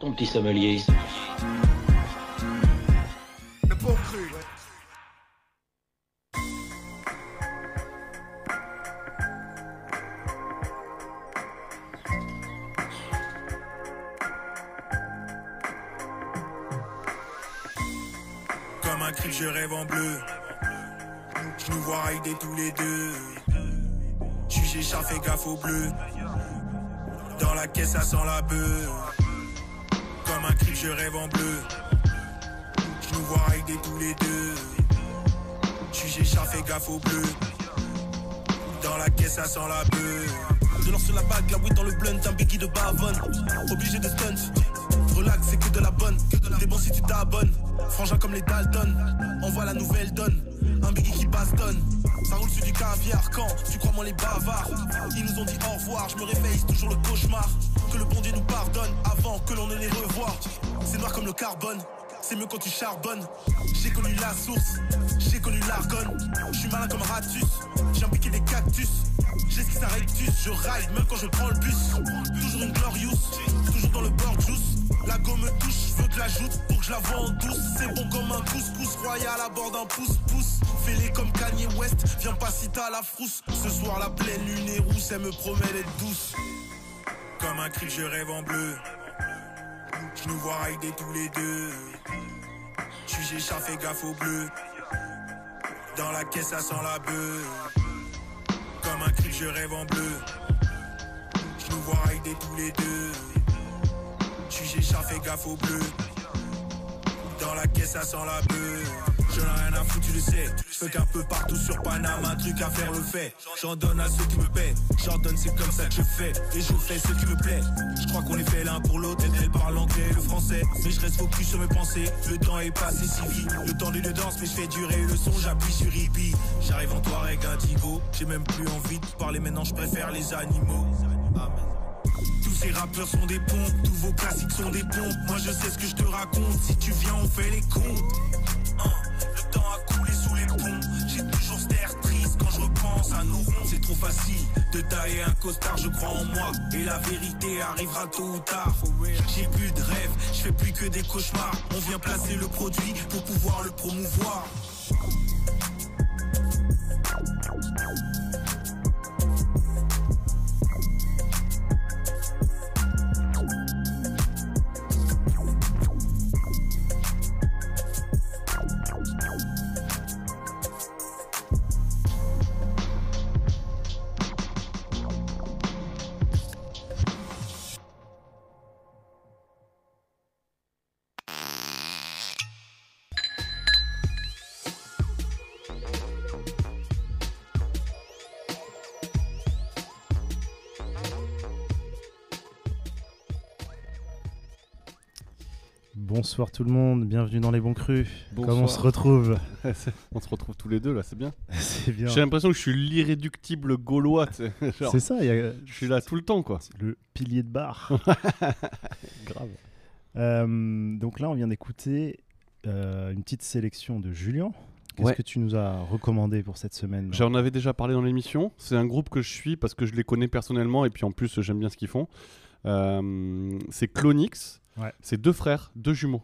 Ton petit sommelier. Le bon cru. Comme un cri, je rêve en bleu. Je nous vois rider tous les deux. Jugé chat, fais gaffe au bleu. Dans la caisse, ça sent la bœuf. Je rêve en bleu. Je nous vois rider tous les deux. Jugé chat, fais gaffe au bleu. Dans la caisse, ça sent la bœuf. De l'or sur la bague, la weed dans le blunt, un biggie de bavon. Obligé de stunt. Relax, c'est que de la bonne. T'es bon si tu t'abonnes. Frangin comme les Dalton. Envoie la nouvelle donne. Un biggie qui bastonne. Ça roule sur du caviar quand tu crois moi les bavards. Ils nous ont dit au revoir, je me réveille, c'est toujours le cauchemar. Que le bon Dieu nous pardonne avant que l'on ne les revoie. C'est noir comme le carbone. C'est mieux quand tu charbonnes. J'ai connu la source, j'ai connu l'argonne. Je suis malin comme Ratus, j'ai impliqué des cactus. J'esquisse un rectus, je ride même quand je prends le bus. Toujours une glorious, toujours dans le bord juice. La gomme me touche, je veux que la joute pour que je la vois en douce. C'est bon comme un couscous royal à bord d'un pouce-pouce. Fais-les comme Kanye West, viens pas si t'as la frousse. Ce soir la pleine lune est rousse, elle me promet d'être douce. Comme un cri, je rêve en bleu. Je nous vois rider tous les deux. Jugé chat, fais gaffe au bleu. Dans la caisse, ça sent la bœuf. Comme un cri, je rêve en bleu. Je nous vois rider tous les deux. Chat, fais gaffe au bleu. Dans la caisse, ça sent la bœuf. J'en ai rien à foutre, tu le sais. Je fais qu'un peu partout sur Panama, un truc à faire le fait. J'en donne à ceux qui me paient. J'en donne, c'est comme ça que je fais. Et je fais ce qui me plaît. Je crois qu'on est fait l'un pour l'autre. Elle, parle l'anglais et le français. Mais je reste focus sur mes pensées. Le temps est passé si vite. Le temps d'une danse, mais je fais durer le son. J'appuie sur repeat. J'arrive en Touareg indigo. J'ai même plus envie de parler maintenant, je préfère les animaux. Tous ces rappeurs sont des pompes, tous vos classiques sont des pompes. Moi je sais ce que je te raconte, si tu viens on fait les. Hein, C'est trop facile de tailler un costard, je crois en moi. Et la vérité arrivera tôt ou tard. J'ai plus de rêves, je fais plus que des cauchemars. On vient placer le produit pour pouvoir le promouvoir. Bonsoir tout le monde, bienvenue dans les bons crus. Comment on Bonsoir. se retrouve On se retrouve tous les deux là, c'est bien. C'est bien. J'ai l'impression que je suis l'irréductible gaulois. C'est ça, y a je suis là tout le temps quoi. le pilier de bar. Grave. Euh, donc là, on vient d'écouter euh, une petite sélection de Julien. Qu'est-ce Ouais. que tu nous as recommandé pour cette semaine J'en avais déjà parlé dans l'émission. C'est un groupe que je suis parce que je les connais personnellement et puis en plus j'aime bien ce qu'ils font. Euh, c'est Clonix. Ouais. C'est deux frères, deux jumeaux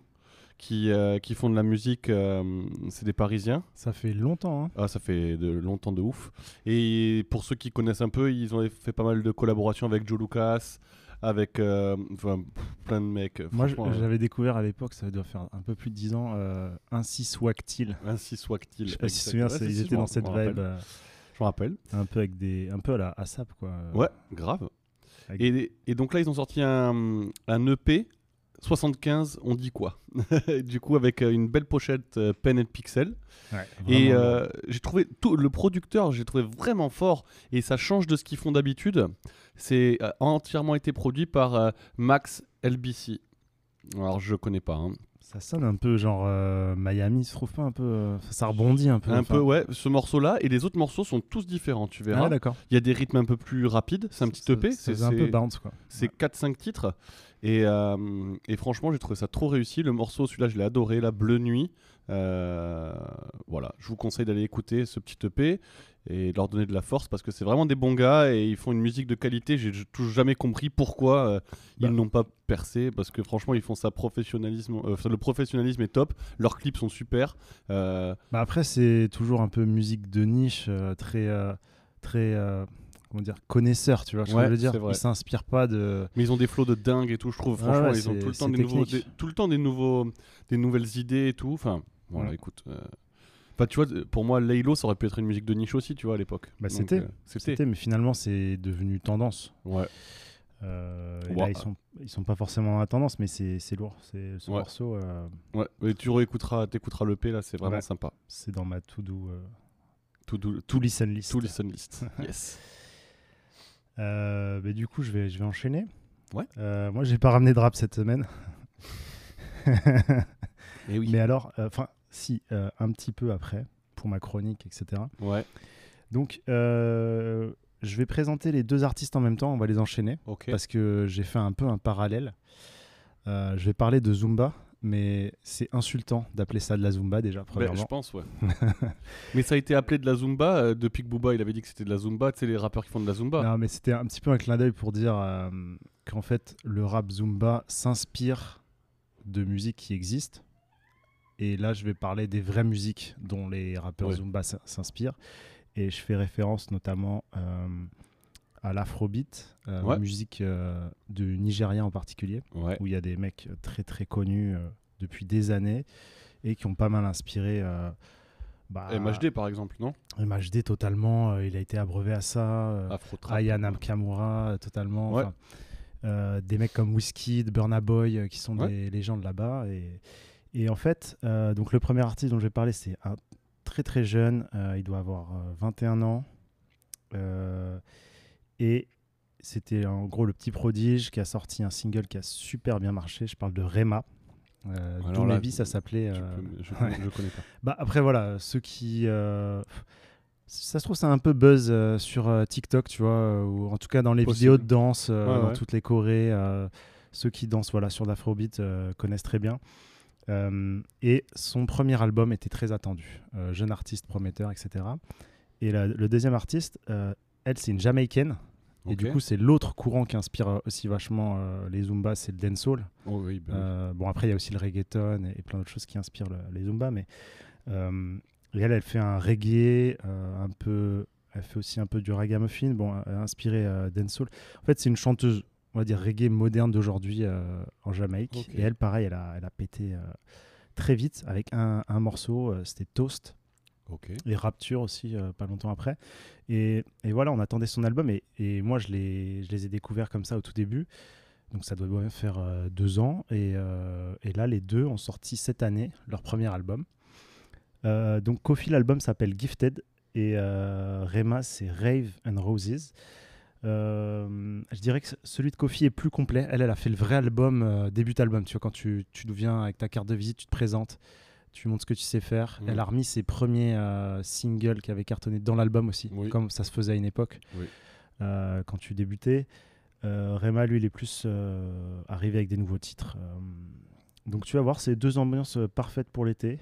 qui, euh, qui font de la musique. euh, c'est des Parisiens. Ça fait longtemps. Hein Ah, ça fait de longtemps de ouf. Et pour ceux qui connaissent un peu, ils ont fait pas mal de collaborations avec Joe Lucas, avec euh, enfin, plein de mecs. Moi, euh, j'avais découvert à l'époque, ça doit faire un peu plus de 10 ans, euh, Ainsi soit-il. Ainsi soit-il. Je sais pas si tu te souviens, ils étaient m'en- dans cette je m'en vibe, Je me rappelle. un peu avec des, un peu à la ASAP quoi. Ouais, grave. Avec- Et, et donc là, ils ont sorti un, un EP 75, on dit quoi? Du coup, avec euh, une belle pochette euh, pen and pixel. Ouais, Et euh, j'ai trouvé tout, le producteur, j'ai trouvé vraiment fort et ça change de ce qu'ils font d'habitude. C'est euh, entièrement été produit par euh, Max LBC. Alors je connais pas. hein. Ça sonne un peu genre euh, Miami, se trouve pas un peu. euh, ça rebondit un peu. Un enfin. peu ouais. Ce morceau-là et les autres morceaux sont tous différents. Tu verras. Ah, d'accord. Il y a des rythmes un peu plus rapides. C'est un petit EP. C'est un peu c'est- bounce quoi. C'est 4-5 titres. Et, euh, et franchement, j'ai trouvé ça trop réussi. Le morceau, celui-là, je l'ai adoré. La Bleu Nuit. Euh, voilà, je vous conseille d'aller écouter ce petit EP. et leur donner de la force parce que c'est vraiment des bons gars et ils font une musique de qualité. J'ai toujours jamais compris pourquoi euh, Bah. ils n'ont pas percé parce que franchement ils font ça professionnalisme. euh, le professionnalisme est top. Leurs clips sont super. Bah après, c'est toujours un peu musique de niche, très, très, comment dire, connaisseur, tu vois ce que Ouais, je veux dire. Ils s'inspirent pas de. mais ils ont des flots de dingue et tout. Je trouve Ah franchement ouais, ils ont tout le temps des nouveaux, des- tout le temps des nouveaux, des nouvelles idées et tout. Enfin voilà, Ouais. écoute. euh, Enfin, tu vois, pour moi, Laylo, ça aurait pu être une musique de niche aussi, tu vois, à l'époque. Bah, c'était. euh, C'était. C'était, mais finalement, c'est devenu tendance. Ouais. Euh, et là, ils sont, ils sont pas forcément dans la tendance, mais c'est, c'est lourd. C'est, ce Ouais. morceau, euh, Ouais. Et tu réécouteras, t'écouteras le P là, c'est vraiment Ouais. sympa. c'est dans ma to-do, euh, Tout, tout, to listen list. tout listen list. yes. Euh, bah, du coup, je vais, je vais enchaîner. Ouais. Euh, moi, j'ai pas ramené de rap cette semaine. Et oui. Mais alors, euh, enfin, si, euh, un petit peu après, pour ma chronique, etc. Ouais. Donc, je vais présenter les deux artistes en même temps, on va les enchaîner, Ok. parce que j'ai fait un peu un parallèle. Je vais parler de Zumba, mais c'est insultant d'appeler ça de la Zumba déjà, Ben, je premièrement. pense, ouais. mais ça a été appelé de la Zumba euh, depuis que Booba il avait dit que c'était de la Zumba. Tu sais, les rappeurs qui font de la Zumba. Non, mais c'était un petit peu un clin d'œil pour dire euh, qu'en fait, le rap Zumba s'inspire de musiques qui existent. Et là, je vais parler des vraies musiques dont les rappeurs Ouais. Zumba s'inspirent. Et je fais référence notamment euh, à l'afrobeat, euh, Ouais. musique euh, de Nigeria en particulier, Ouais. où il y a des mecs très très connus euh, depuis des années et qui ont pas mal inspiré. euh, bah, MHD par exemple, non? MHD totalement, euh, il a été abreuvé à ça. euh, Afro Trap. Aya Nakamura, euh, totalement. Ouais. euh, des mecs comme Wizkid, Burna Boy, euh, qui sont des légendes là-bas. Et, et en fait, euh, donc le premier artiste dont je vais parler, c'est un très très jeune. euh, il doit avoir euh, 21 ans. Et c'était en gros le petit prodige qui a sorti un single qui a super bien marché. Je parle de Rema. Euh, Alors là, Maybe, ça s'appelait. Je, euh, je, ouais. je connais pas. bah après voilà, ceux qui euh, ça se trouve c'est un peu buzz euh, sur TikTok, tu vois, ou en tout cas dans les Possible. vidéos de danse, Ouais, dans ouais. toutes les chorés, euh, ceux qui dansent voilà sur l'afrobeat connaissent très bien. Et son premier album était très attendu, jeune artiste prometteur, etc. Et la- le deuxième artiste, elle c'est une Jamaïcaine. Et du coup, c'est l'autre courant qui inspire euh, aussi vachement euh, les Zumba, c'est le dancehall. Oh oui, oui. Euh, bon, après, il y a aussi le reggaeton et, et plein d'autres choses qui inspirent le- les Zumba, mais euh, elle, elle fait un reggae, un peu, elle fait aussi un peu du ragamuffin, bon, inspiré dancehall. En fait, c'est une chanteuse, on va dire reggae moderne d'aujourd'hui en Jamaïque. Et elle, pareil, elle a, elle a pété très vite avec un, un morceau, c'était Toast Ok. et Rapture aussi, euh, pas longtemps après. Et, voilà, on attendait son album et, moi, je les, ai découverts comme ça au tout début. Donc ça doit faire euh, deux ans. Et, euh, et là, les deux ont sorti cette année leur premier album. Donc Kofi, l'album s'appelle Gifted et Rema, c'est Rave and Roses. Je dirais que celui de Kofi est plus complet. Elle, elle a fait le vrai album, début album. Tu vois, quand tu, tu viens avec ta carte de visite, tu te présentes, tu montres ce que tu sais faire. Elle a remis ses premiers euh, singles qui avaient cartonné dans l'album aussi, Oui. comme ça se faisait à une époque, Oui. euh, quand tu débutais. Euh, Rema, lui, il est plus euh, arrivé avec des nouveaux titres. Donc tu vas voir, c'est deux ambiances parfaites pour l'été.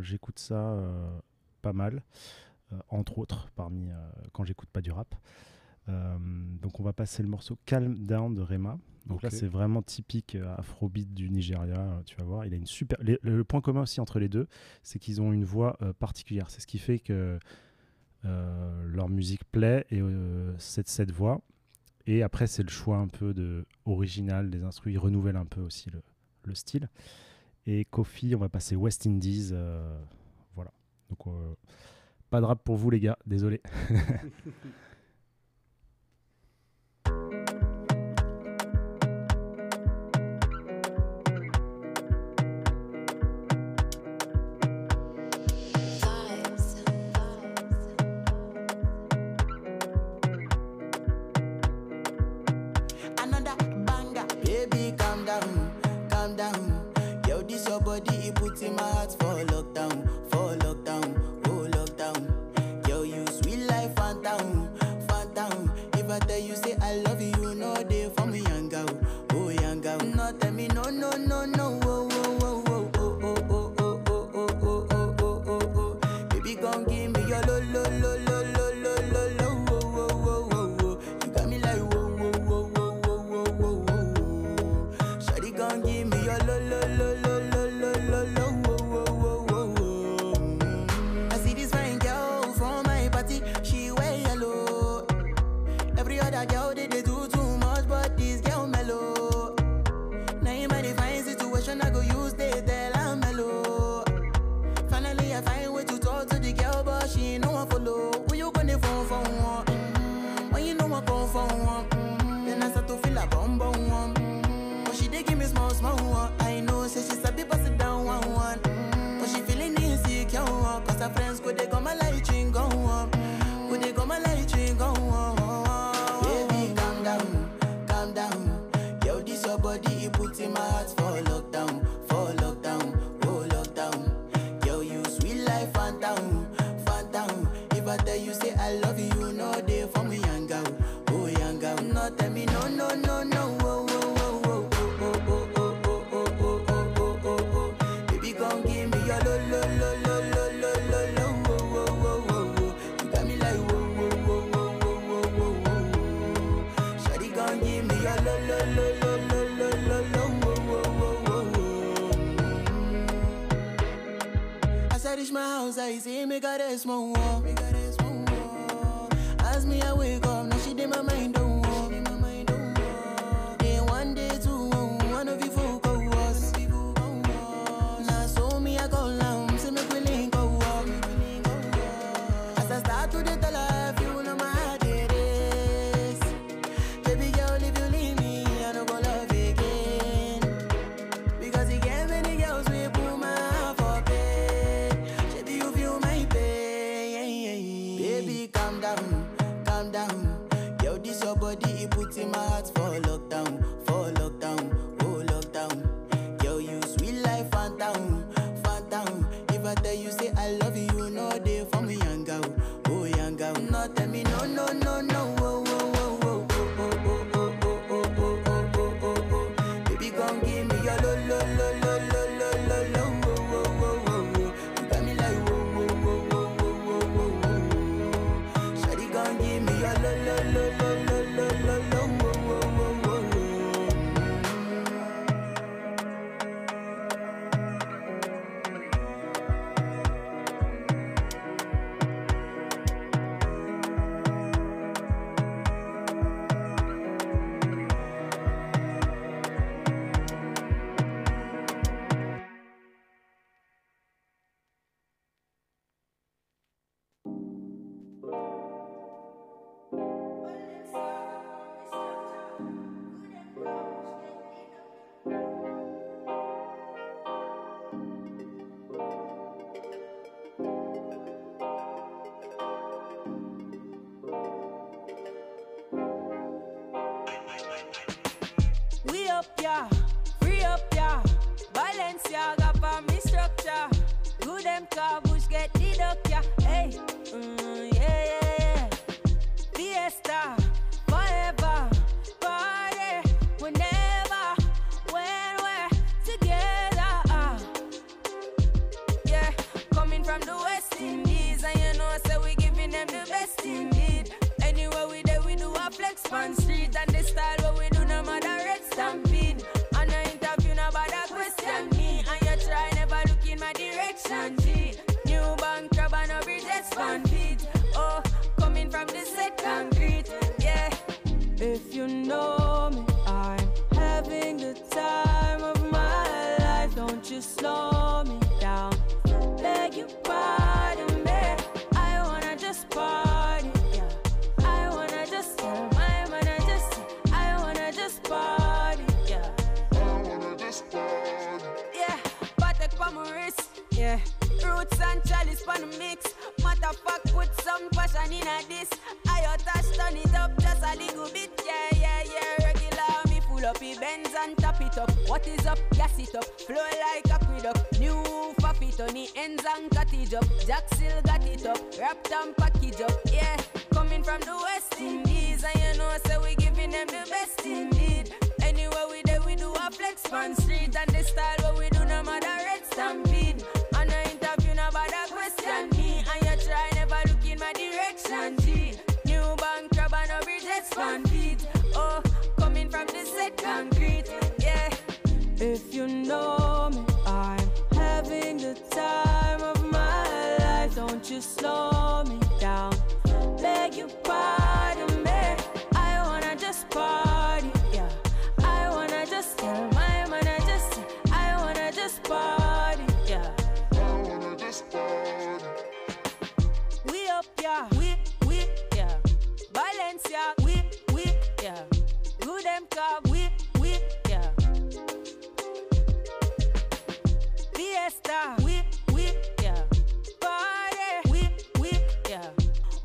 J'écoute ça pas mal, entre autres, parmi quand j'écoute pas du rap. Euh, donc on va passer le morceau Calm Down de Rema. Donc là c'est vraiment typique euh, afrobeat du Nigeria, euh, tu vas voir. Il a une super. le point commun aussi entre les deux, c'est qu'ils ont une voix euh, particulière. C'est ce qui fait que euh, leur musique plaît et euh, cette, cette voix. Et après c'est le choix un peu de original des instruments. Ils renouvellent un peu aussi le, le style. Et Kofi, on va passer West Indies. euh, voilà. Donc euh, pas de rap pour vous les gars, désolé. in my heart for luck. What is up? Gas it up, flow like aqueduct. New faffy Tony, ends and cut it up. Jack still got it up, wrapped and package up. Yeah, coming from the West Indies, and you know, so we giving them the best indeed. Anywhere we there, we do a flex on street, and the style what we do no matter red stampede. If you know me, I'm having the time of my life. Don't you slow me down, beg your pardon me. I wanna just pause. Fiesta, we, we, yeah. Party, we, we, yeah.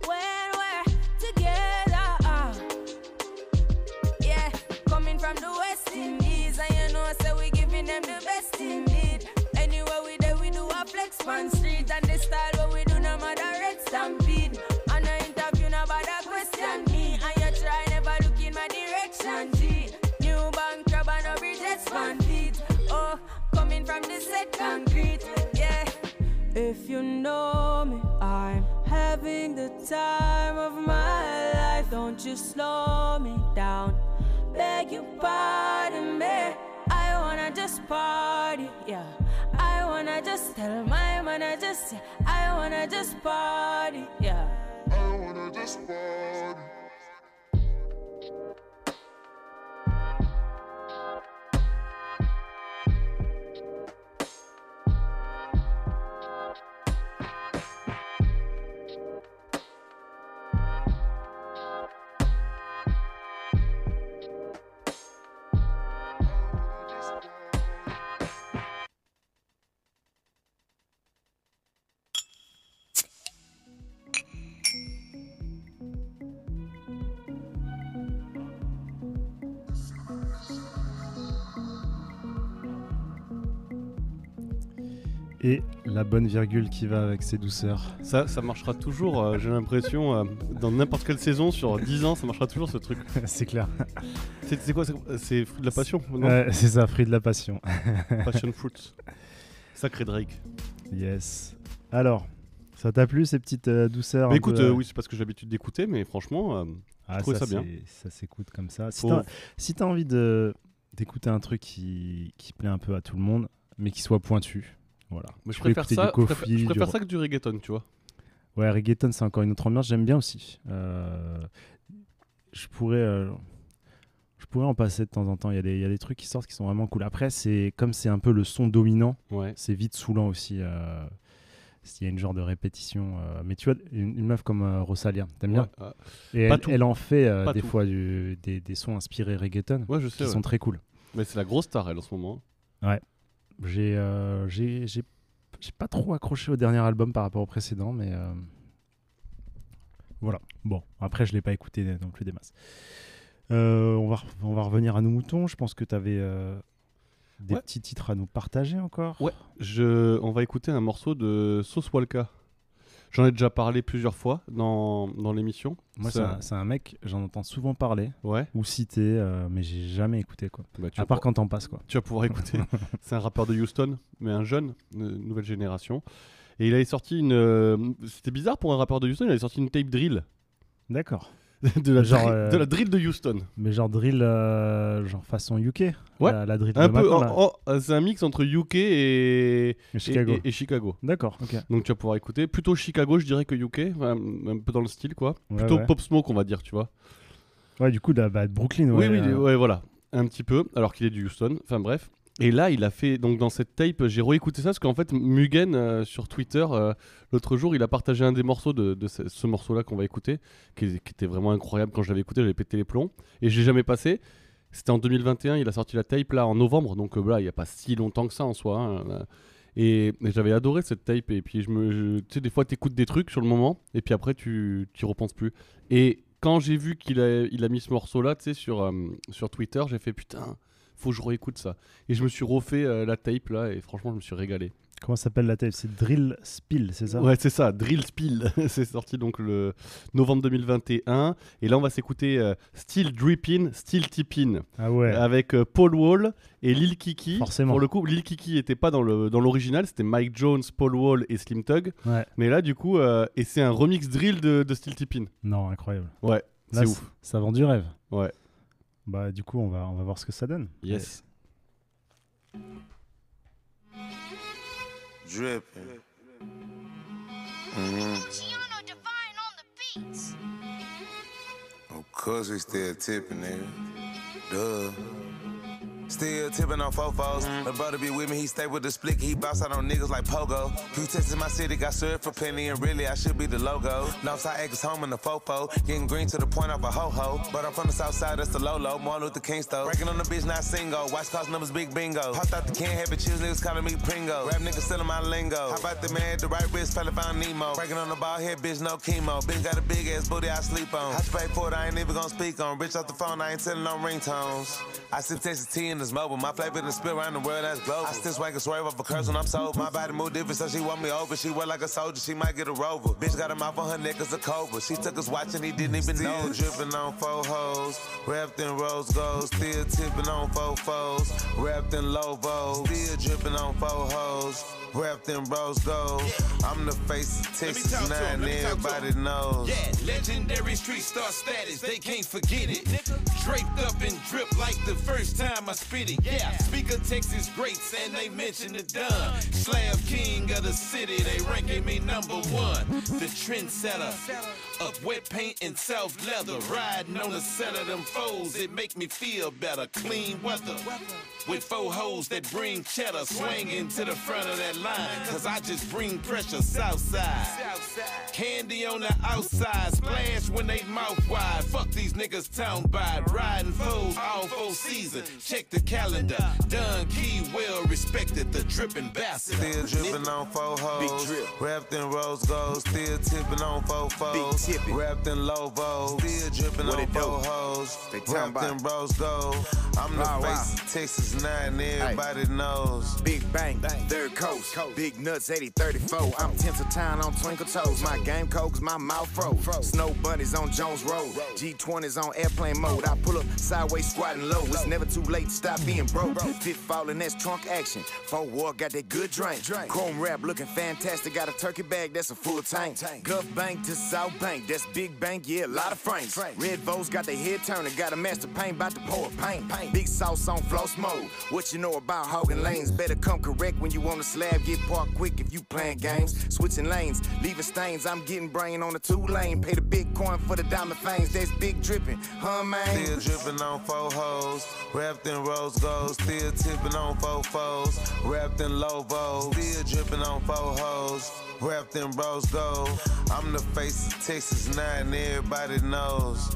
When we're together, uh. Yeah, coming from the West Indies, and you know, so we giving them the best indeed. Anywhere we there, we do a flex on street, and the style what we do, no matter red stampede. And I interview, no bother question me, and you try never look in my direction, G. New bank crab and bridges fan feet. Oh, coming from the yeah. If you know me, I'm having the time of my life. Don't you slow me down. Beg your pardon me. I wanna just party, yeah. I wanna just tell my man, I just, I wanna just party, yeah. Et la bonne virgule qui va avec ses douceurs. Ça, ça marchera toujours, euh, j'ai l'impression, euh, dans n'importe quelle saison, sur 10 ans, ça marchera toujours ce truc. c'est clair. C'est quoi C'est fruit de la passion c'est ça, fruit de la passion. Passion fruits. Sacré Drake. yes. Alors, ça t'a plu ces petites euh, douceurs Mais un écoute, peu, oui, c'est parce que j'ai l'habitude d'écouter, mais franchement, ah, ça bien. Ça s'écoute comme ça. Si t'as si envie d'écouter un truc qui, qui plaît un peu à tout le monde, mais qui soit pointu, voilà. mais je préfère ça, je préfère, je ça que du reggaeton, tu vois. Ouais, reggaeton, c'est encore une autre ambiance. J'aime bien aussi. Euh, je pourrais, euh, je pourrais en passer de temps en temps. Il y, a des, il y a des trucs qui sortent qui sont vraiment cool. Après, c'est comme c'est un peu le son dominant, Ouais. c'est vite saoulant aussi. euh, S'il y a une genre de répétition. mais tu vois, une, une meuf comme Rosalia, t'aimes bien? Ouais, ah. Et elle, en fait des tout. fois du- des, des sons inspirés reggaeton Ouais, je qui sais. ouais. sont très cool. Mais c'est la grosse star, elle, en ce moment. Euh, j'ai j'ai- j'ai pas trop accroché au dernier album par rapport au précédent, mais euh, voilà. Bon, après, je l'ai pas écouté non plus des masses. Euh, on, va, on va revenir à nos moutons. Je pense que tu avais des Ouais. petits titres à nous partager encore. Ouais. Je... On va écouter un morceau de Sauce Walka. J'en ai déjà parlé plusieurs fois dans, dans l'émission. Moi, c'est un, mec, j'en entends souvent parler Ouais. ou citer, euh, mais j'ai jamais écouté quoi. Bah, À part pour- quand t'en passes quoi. tu vas pouvoir écouter. c'est un rappeur de Houston, mais un jeune, une nouvelle génération. Et il avait sorti une. euh, C'était bizarre pour un rappeur de Houston, il avait sorti une tape drill. D'accord. de, la Genre, drill, euh, de la drill de Houston. Mais genre drill, euh, genre façon UK. Ouais. La, la drill Un de peu. en- euh, c'est un mix entre UK et, et- Chicago. et- et Chicago. D'accord. Ok. Donc tu vas pouvoir écouter. Plutôt Chicago, je dirais que UK. enfin, un peu dans le style, quoi. Ouais, Plutôt ouais. Pop Smoke, on va dire, tu vois. Ouais, du coup, là, bah, Brooklyn. oui, Ouais, oui, euh, ouais, voilà. Un petit peu, alors qu'il est du Houston. Enfin bref. Et là, il a fait, donc dans cette tape, j'ai réécouté ça parce qu'en fait, Mugen euh, sur Twitter, euh, l'autre jour, il a partagé un des morceaux de, ce, ce morceau-là qu'on va écouter, qui, était vraiment incroyable. Quand je l'avais écouté, j'avais pété les plombs. Et j'ai jamais passé. C'était en 2021, il a sorti la tape là en novembre, donc euh, voilà, il n'y a pas si longtemps que ça en soi. hein, et, j'avais adoré cette tape. Et puis, je me, tu sais, des fois, tu écoutes des trucs sur le moment, et puis après, tu y repenses plus. Et quand j'ai vu qu'il a, a mis ce morceau-là, tu sais, sur, sur Twitter, j'ai fait putain, faut que je réécoute ça. Et je me suis refait euh, la tape là, et franchement, je me suis régalé. Comment s'appelle la tape? C'est Drill Spill, c'est ça? Ouais, c'est ça, Drill Spill. c'est sorti donc le novembre 2021. Et là, on va s'écouter euh, Still Drippin', Still Tippin'. Ah ouais. Avec euh, Paul Wall et Lil Kiki. Forcément. Pour le coup, Lil Kiki n'était pas dans le dans l'original, c'était Mike Jones, Paul Wall et Slim Tug. Ouais. Mais là, du coup, euh, et c'est un remix drill de, de Still Tippin'. Non, incroyable. Ouais, c'est ouf. Ça vend du rêve. Ouais. Bah, du coup, on va, on va voir ce que ça donne. Yes. Of course we still tipping, nigga. Duh. Still tipping on fofos. My brother be with me, he stay with the split. He bounce out on niggas like Pogo. Few tests in my city got served for penny, and really I should be the logo. Northside acres home in the fofo. Getting green to the point of a ho ho. But I'm from the south side, that's the Lolo. Martin Luther King stove. Breaking on the bitch, not single. Watch cost numbers, big bingo. Popped out the can, heavy chills, niggas calling me Pringo. Rap niggas still in my lingo. How about the man at the right wrist, fella found Nemo. Breaking on the ball head, bitch, no chemo. Bitch got a big ass booty, I sleep on. I pay for it, I ain't even gonna speak on. Rich off the phone, I ain't telling no ringtones. I sip Texas tea in this mobile. My flavor done spill around the world, that's global. I still swag and swerve off a curse when I'm sober. My body move different, so she want me over. She wear like a soldier, she might get a rover. Bitch got a mouth on her neck as a cobra. She took us watching, he didn't even know. dripping on four hoes, wrapped in rose gold. Still tipping on four foes, wrapped in Lovo. Still dripping on four hoes. Wrapped in rose gold. I'm the face of Texas talk to 'em, 9, let me talk to 'em. everybody knows. Yeah, legendary street star status, they can't forget it. Draped up and drip like the first time I Yeah, speaker Texas greats and they mention the done. Slab king of the city, they ranking me number one. The trendsetter of wet paint and soft leather. Riding on the set of them foes, it make me feel better. Clean weather. With four hoes that bring cheddar swinging to the front of that line. Cause I just bring pressure south side. Candy on the outside, splash when they mouth wide. Fuck these niggas town by riding foes all four season. Check the calendar. Done key well respected, the dripping bastard. Still dripping on four hoes. Wrapped in rose gold. Still tipping on four foes. Wrapped in Lovo. Still dripping on four hoes. Wrapped in rose gold. I'm the Wow, wow. face of Texas 9, everybody knows. Big bang, Bang. third coast. Big nuts, 80, 34. I'm Tinsel Town on Twinkle Toes. My game cause my mouth froze. Snow bunnies on Jones Road. G20s on airplane mode. I pull up sideways squatting low. It's never too late to stop being broke. Fit falling, that's trunk action. Four war got that good drink. Chrome wrap looking fantastic. Got a turkey bag, that's a full tank. Gulf Bank to South Bank, that's big bank, yeah, a lot of frames. Red Vo's got their head turning. Got a master paint, about to pour paint. Big sauce on floss mode. What you know about hogging lanes? Better come correct when you on the slab. Get parked quick if you playing games. Switching lanes, leaving stains. I'm getting brain on the two lane. Pay the big coin for the diamond fangs. That's big dripping, huh, man? Still dripping on four hoes. Wrapped in rose. Still tipping on four foes. Wrapped in Lovo. Still dripping on four hoes. Wrapped in rose gold. I'm the face of Texas 9, everybody knows.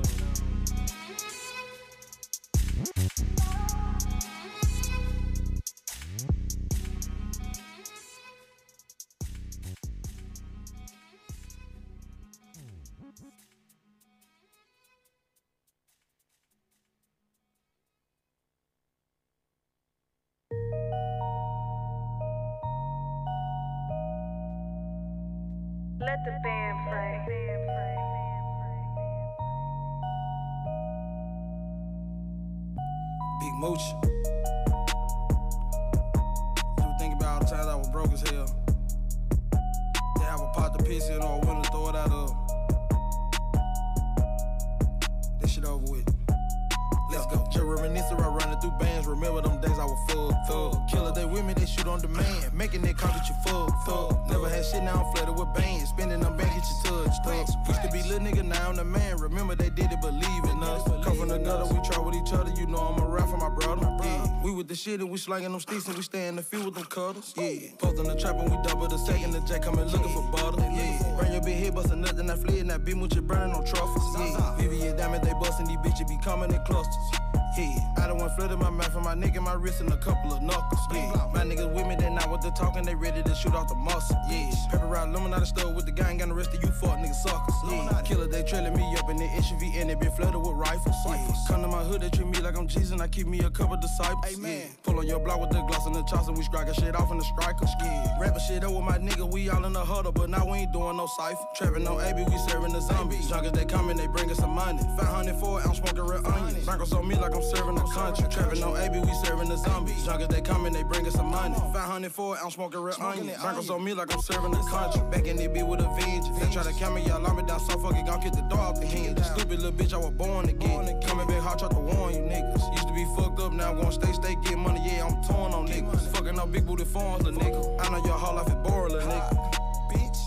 And we slanging them sticks and we stay in the field with them cutters. Yeah. Post on the trap and we double the second. The J coming looking for butter. Yeah. Bring your big head, bustin' nothing, I flea and that beat with your burning on truffles. Yeah. Vivian Diamond, they bustin' these bitches be coming in clusters. Yeah, I done went flooded my mouth and my neck and my wrist and a couple of knuckles. Yeah, my niggas with me, they not what they talking, they ready to shoot off the muscle. Yeah, pepper out Illuminati stove with the gang, got the rest of you fuck niggas suckers. Yeah, killer, they trailing me in the SUV and they been flooded with rifles. Yeah, come to my hood, they treat me like I'm Jesus and I keep me a couple disciples. Amen. Yeah, pull on your block with the gloss and the chops and we striking shit off in the strikers. Yeah, rapping shit up with my nigga, we all in the huddle, but now we ain't doing no cipher. Trapping on AB, we serving the zombies. Junkies, they coming, they bring us some money. 500 for it, I'm smoking real onions. Broncos on me like I'm serving the country. Trapping on AB, we serving the zombies. Junkies, they coming, they bring us some money. 500 for it, I'm smoking real onion. Bankers on me like I'm serving the country. Back in it, be with a vengeance. They try to count me, y'all lock me down so fucking gon' kick the door off the hinge. Stupid little bitch, I was born to get. Coming back hot, try to warn you niggas. Used to be fucked up, now I'm gon' stay, stay, get money, yeah, I'm torn on niggas. Fucking up big booty phones, little nigga. I know your whole life is boring, little nigga. Bitch,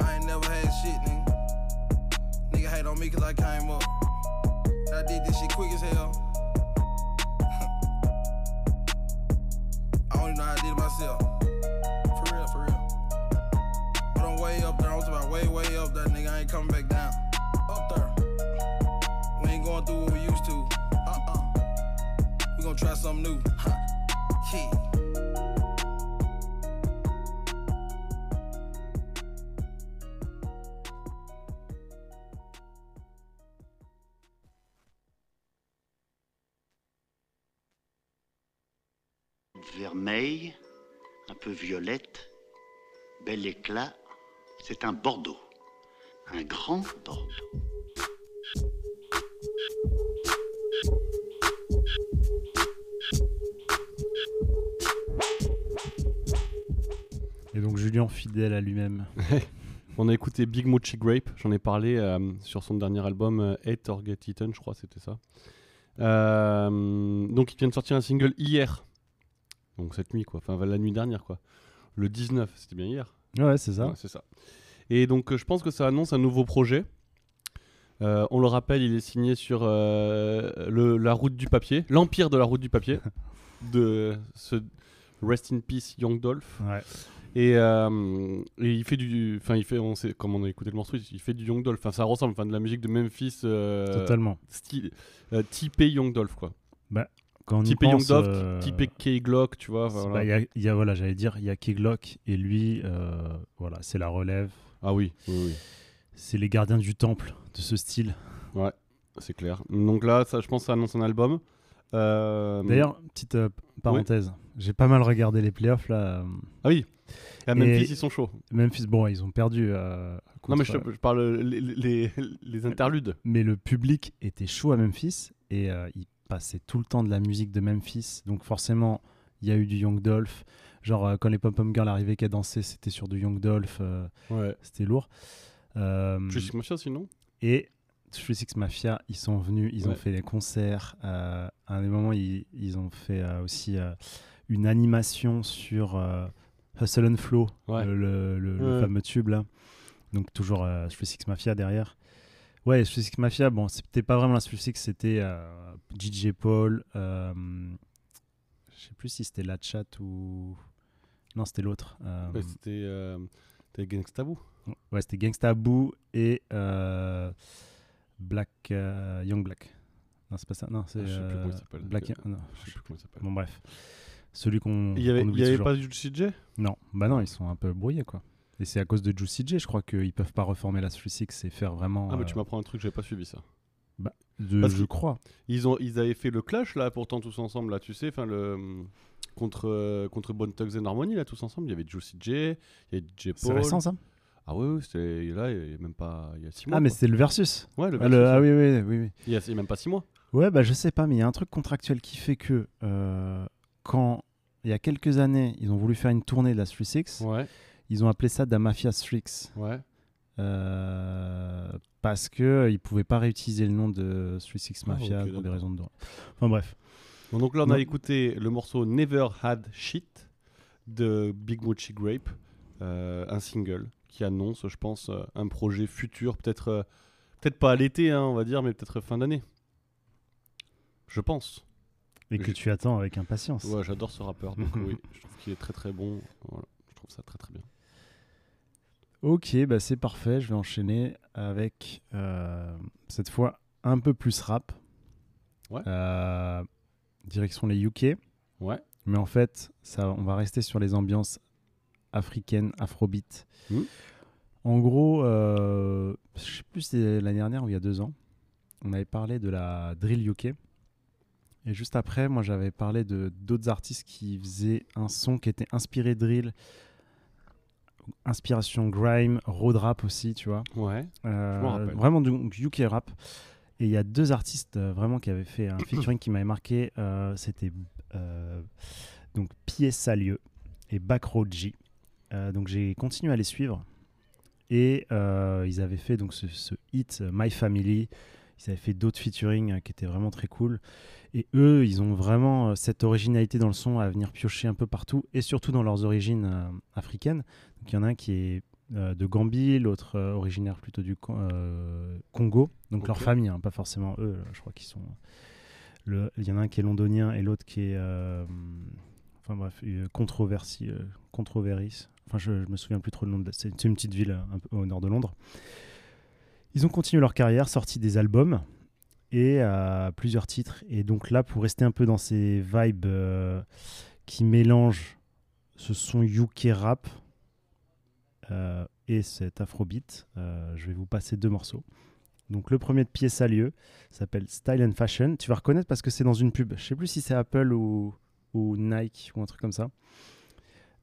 I ain't never had shit, nigga. Nigga hate on me cause I came up. I did this shit quick as hell. I don't even know how I did it myself. For real, for real. But I'm way up there. I'm talking about way, way up there, nigga. I ain't coming back down. Ain't going through what we used to. Uh-uh. We gonna try something new. Huh. Yeah. vermeille, un peu violette, bel éclat. C'est un Bordeaux, un grand Bordeaux. Et donc Julien fidèle à lui-même. On a écouté Big Mochi Grape, j'en ai parlé euh, sur son dernier album euh, Hate or Get Eaten, je crois c'était ça. Euh, donc il vient de sortir un single hier, donc cette nuit quoi, enfin la nuit dernière quoi. Le 19, c'était bien hier Ouais, c'est ça. Ouais, c'est ça. Et donc euh, je pense que ça annonce un nouveau projet. Euh, on le rappelle, il est signé sur euh, le, la route du papier, l'empire de la route du papier, de ce Rest in Peace Young Dolph. Ouais. Et, euh, et il fait du, enfin il fait, on sait, comme on a écouté le morceau, il fait du Young Dolph. Enfin ça ressemble, enfin de la musique de Memphis. Totalement. Style, typé Young Dolph quoi. Bah, quand typé Young Dolph, typé K Glock, tu vois. voilà. bah, Il y a- il y, a, voilà, j'allais dire, il y a Keglock et lui, voilà, c'est la relève. Ah oui, oui, oui. C'est les gardiens du temple de ce style. Ouais, c'est clair. Donc là, ça, je pense ça annonce un album. Euh, D'ailleurs, petite euh, parenthèse, j'ai pas mal regardé les playoffs là. euh, Ah oui. À et Memphis, ils sont chauds. Memphis, bon, ils ont perdu. euh, Non, mais je, te- je parle les, les, les interludes. mais le public était chaud à Memphis et il passait tout le temps de la musique de Memphis. Donc forcément, il y a eu du Young Dolph. Genre quand les Pom Pom Girls arrivaient qui dansaient, c'était sur du Young Dolph. Ouais. C'était lourd. Euh, Mafia sinon et Three Six Mafia, ils sont venus, ils ont fait des concerts. euh, à un des moments, ils, ils ont fait euh, aussi une animation sur Hustle and Flow, Ouais. le, le- le- le Ouais. fameux tube là. Donc toujours euh, Six Mafia derrière. Ouais, Six Mafia, bon, c'était pas vraiment la Six, c'était euh, DJ Paul. euh, je sais plus si c'était La Chat ou. Non, c'était l'autre. Ouais, C'était euh, c'était Gangsta Boo. Ouais, c'était Gangsta Boo et euh, Black euh, Young Black. Non, c'est pas ça. Non, c'est Ah, je sais plus comment il euh, s'appelle. Black. Non, Je sais plus comment il s'appelle. Bon bref, celui qu'on. Il y avait, y avait pas du CJ Non, bah non, ils sont un peu brouillés quoi. Et c'est à cause de Juicy J, je crois qu'ils peuvent pas reformer la 3-6 et faire vraiment. Ah, mais euh, tu m'apprends un truc, j'avais pas suivi ça. de- Parce je crois. Ils, ont, ils avaient fait le clash là, pourtant tous ensemble, là, tu sais, enfin le. Contre, contre Bone Thugs and Harmony, là, tous ensemble. Il y avait Juicy J, il y avait DJ Paul. C'est récent ça? Ah oui, oui, c'était là, il y a même pas. Il y a 6 mois. Ah, mais c'est le versus. Ouais, le Ah, versus, ah oui, oui, oui, oui. Il y a, il y a même pas 6 mois. Ouais, bah je sais pas, mais il y a un truc contractuel qui fait que euh, quand il y a quelques années, ils ont voulu faire une tournée de la 3-6, Ouais, ils ont appelé ça Da Mafia Strix. ouais. Euh, parce que euh, ils pouvaient pas réutiliser le nom de 3-6 Ah, Mafia pour des raisons de droit. Enfin bref. Bon, donc là, on a écouté le morceau Never Had Shit de Big Mochi Grape, euh, un single qui annonce, je pense, euh, un projet futur, peut-être euh, peut-être pas à l'été, hein, on va dire, mais peut-être fin d'année. Je pense. Et que tu attends avec impatience. Ouais, j'adore ce rappeur, donc oui, je trouve qu'il est très très bon. Voilà, je trouve ça très très bien. Ok, bah c'est parfait. Je vais enchaîner avec euh, cette fois un peu plus rap. Ouais. Euh, direction les UK. Ouais. Mais en fait, ça, on va rester sur les ambiances africaines, afrobeat. Mhm. En gros, euh, je sais plus si c'est l'année dernière ou il y a deux ans, on avait parlé de la drill UK. Et juste après, moi j'avais parlé de d'autres artistes qui faisaient un son qui était inspiré drill, inspiration grime, road rap aussi, tu vois. Ouais. Euh, vraiment du UK rap. Et il y a deux artistes euh, vraiment qui avaient fait un featuring qui m'avait marqué. euh, C'était donc Pied Salieux et Backroad G. Euh, donc j'ai continué à les suivre. Et euh, ils avaient fait donc ce, ce hit euh, My Family. Ils avaient fait d'autres featuring qui étaient vraiment très cool. Et eux, ils ont vraiment cette originalité dans le son à venir piocher un peu partout et surtout dans leurs origines euh, africaines. Donc il y en a un qui est euh, de Gambie, l'autre euh, originaire plutôt du Con- Congo. Donc leur famille, hein, pas forcément eux. Je crois qu'ils sont. le- Il y en a un qui est londonien et l'autre qui est. enfin bref, controversi, controversis. Enfin, je, je me souviens plus trop le nom. C'est une petite ville euh, un peu au nord de Londres. Ils ont continué leur carrière, sorti des albums et euh, plusieurs titres. Et donc là, pour rester un peu dans ces vibes euh, qui mélangent ce son UK rap euh, et cet afrobeat, je vais vous passer deux morceaux. Donc le premier de pied salieux s'appelle Style and Fashion. Tu vas reconnaître parce que c'est dans une pub. Je sais plus si c'est Apple ou Nike ou un truc comme ça.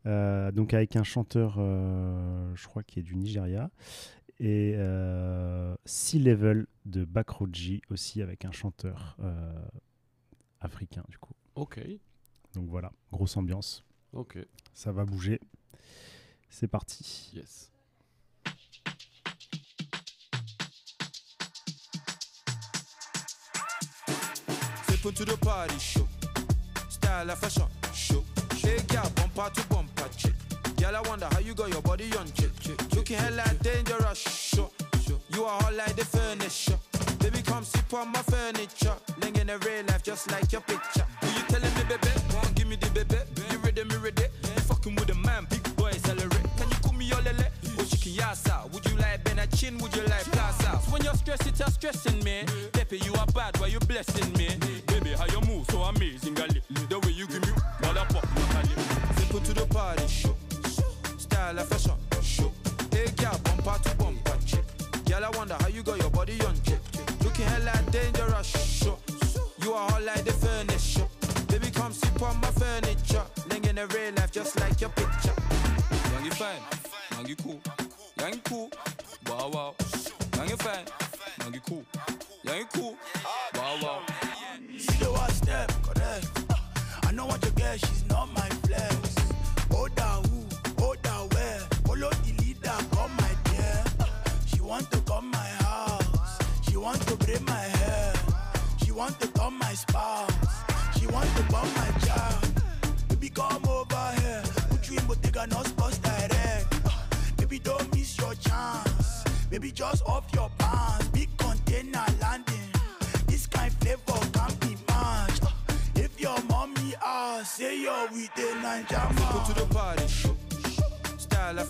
Euh, donc avec un chanteur, euh, je crois qui est du Nigeria, et euh, Sea Level de Backroad G aussi avec un chanteur euh, africain du coup. Ok. Donc voilà, grosse ambiance. Ok. Ça va bouger. C'est parti. Yes. Step to the party show. Style and fashion show. Hey, girl, bumper to bumper chick. Girl, I wonder how you got your body on chick. chick. Looking hella dangerous. Show. You are hot like the furniture. Baby, come sit on my furniture. Living in real life just like your picture. Who you telling me, baby? Won't give me the baby. You ready, me ready? You fucking with a man, big boy, celebrate. Can you call me your lele? Oh, or chicken yassa? Would you like Chin? Would you like plaza? When you're stressed, it's a stressing me. Deppy, you are bad, why you blessing me? Baby, how you move so amazing, gali. The way you give me, pop, Simple to the party, show. Style fashion, show. Hey, girl, bumper to bumper, chick. Girl, I wonder how you got your body on, chick. Looking hella dangerous, show. You are all like the furniture. Baby, come sit on my furniture. Living in real life just like your picture. Young, you fine. Young, you cool. Young, you cool. Wow, wow. Young, you fine. Young, you cool. Young, you cool. Just off your pants. Big container landing. This kind flavor can't be matched. Ah, if your mommy asks, say you're with a Ninja Go to the party. Style and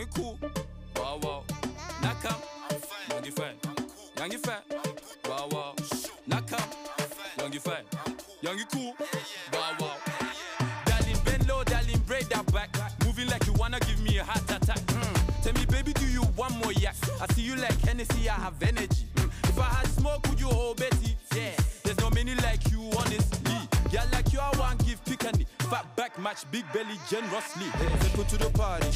You cool. Wow, wow. Knock out. Young, you fine. Young, you fine. Wow, wow. Knock out. Young, you fine. Young, you cool. Wow, wow. Darling, bend low, darling, break that back. Moving like you wanna give me a heart attack. Mm. Tell me, baby, do you want more yak? I see you like Hennessy, I have energy. Mm. If I had smoke, would you hold Betty? Yeah, there's no many like you, honestly. Yeah, like you, I want give picani. Fat back match, big belly generously. Simple to the party,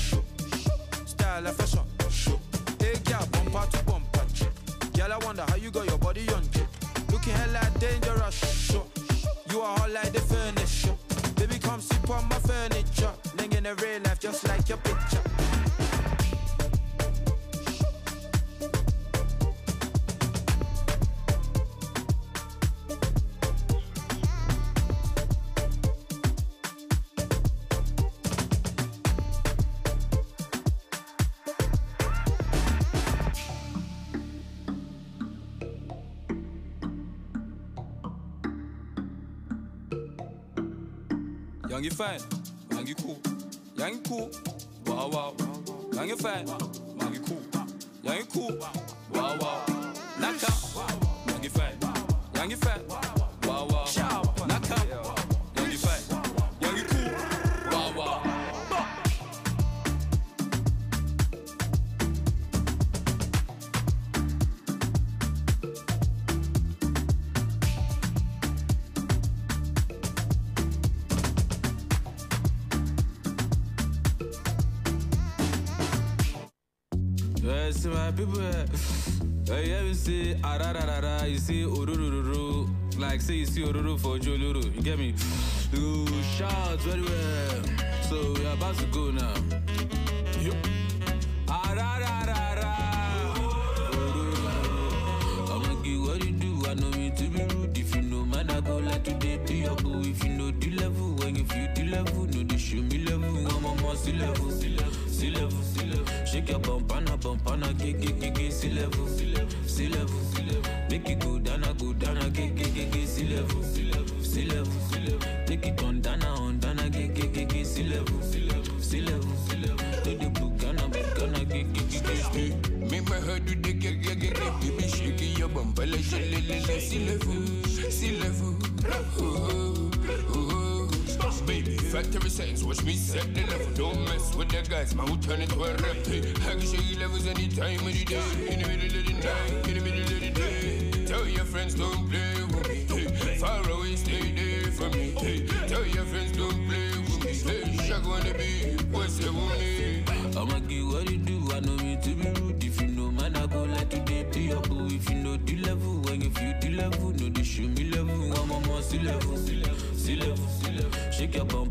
my people, uh, uh, you see da, you see urururu, like say you see ururu for Joluru, you get me? You shout very well, so we are about to go now. Yup. Ururu. I'ma give what you do, I know me to be rude. If you know man, I go like today, be your boo. If you know the level, when you feel the level, know the show me level, I'm on my level, level, level, level. Shake your bump and a bump and a get get get get sea level, sea level, sea level, sea level. Make it go down, a go down, a get get get get sea level, sea level, sea level, Factory settings, watch me set the level Don't mess with the guys, man, who turn into a reptile I can show you levels any time of the day In the middle of the night, in the middle of the day Tell your friends don't play with me hey. Far away, stay there for me hey. Tell your friends don't play with me hey. Shaq wanna be, what's the woman? I'ma give what you do, I know me to be rude. If you know man, I go like today, be your boo. If you know the level, when you feel the level, know the show me level. I'm on my sea level, sea level, sea level. Shake your bump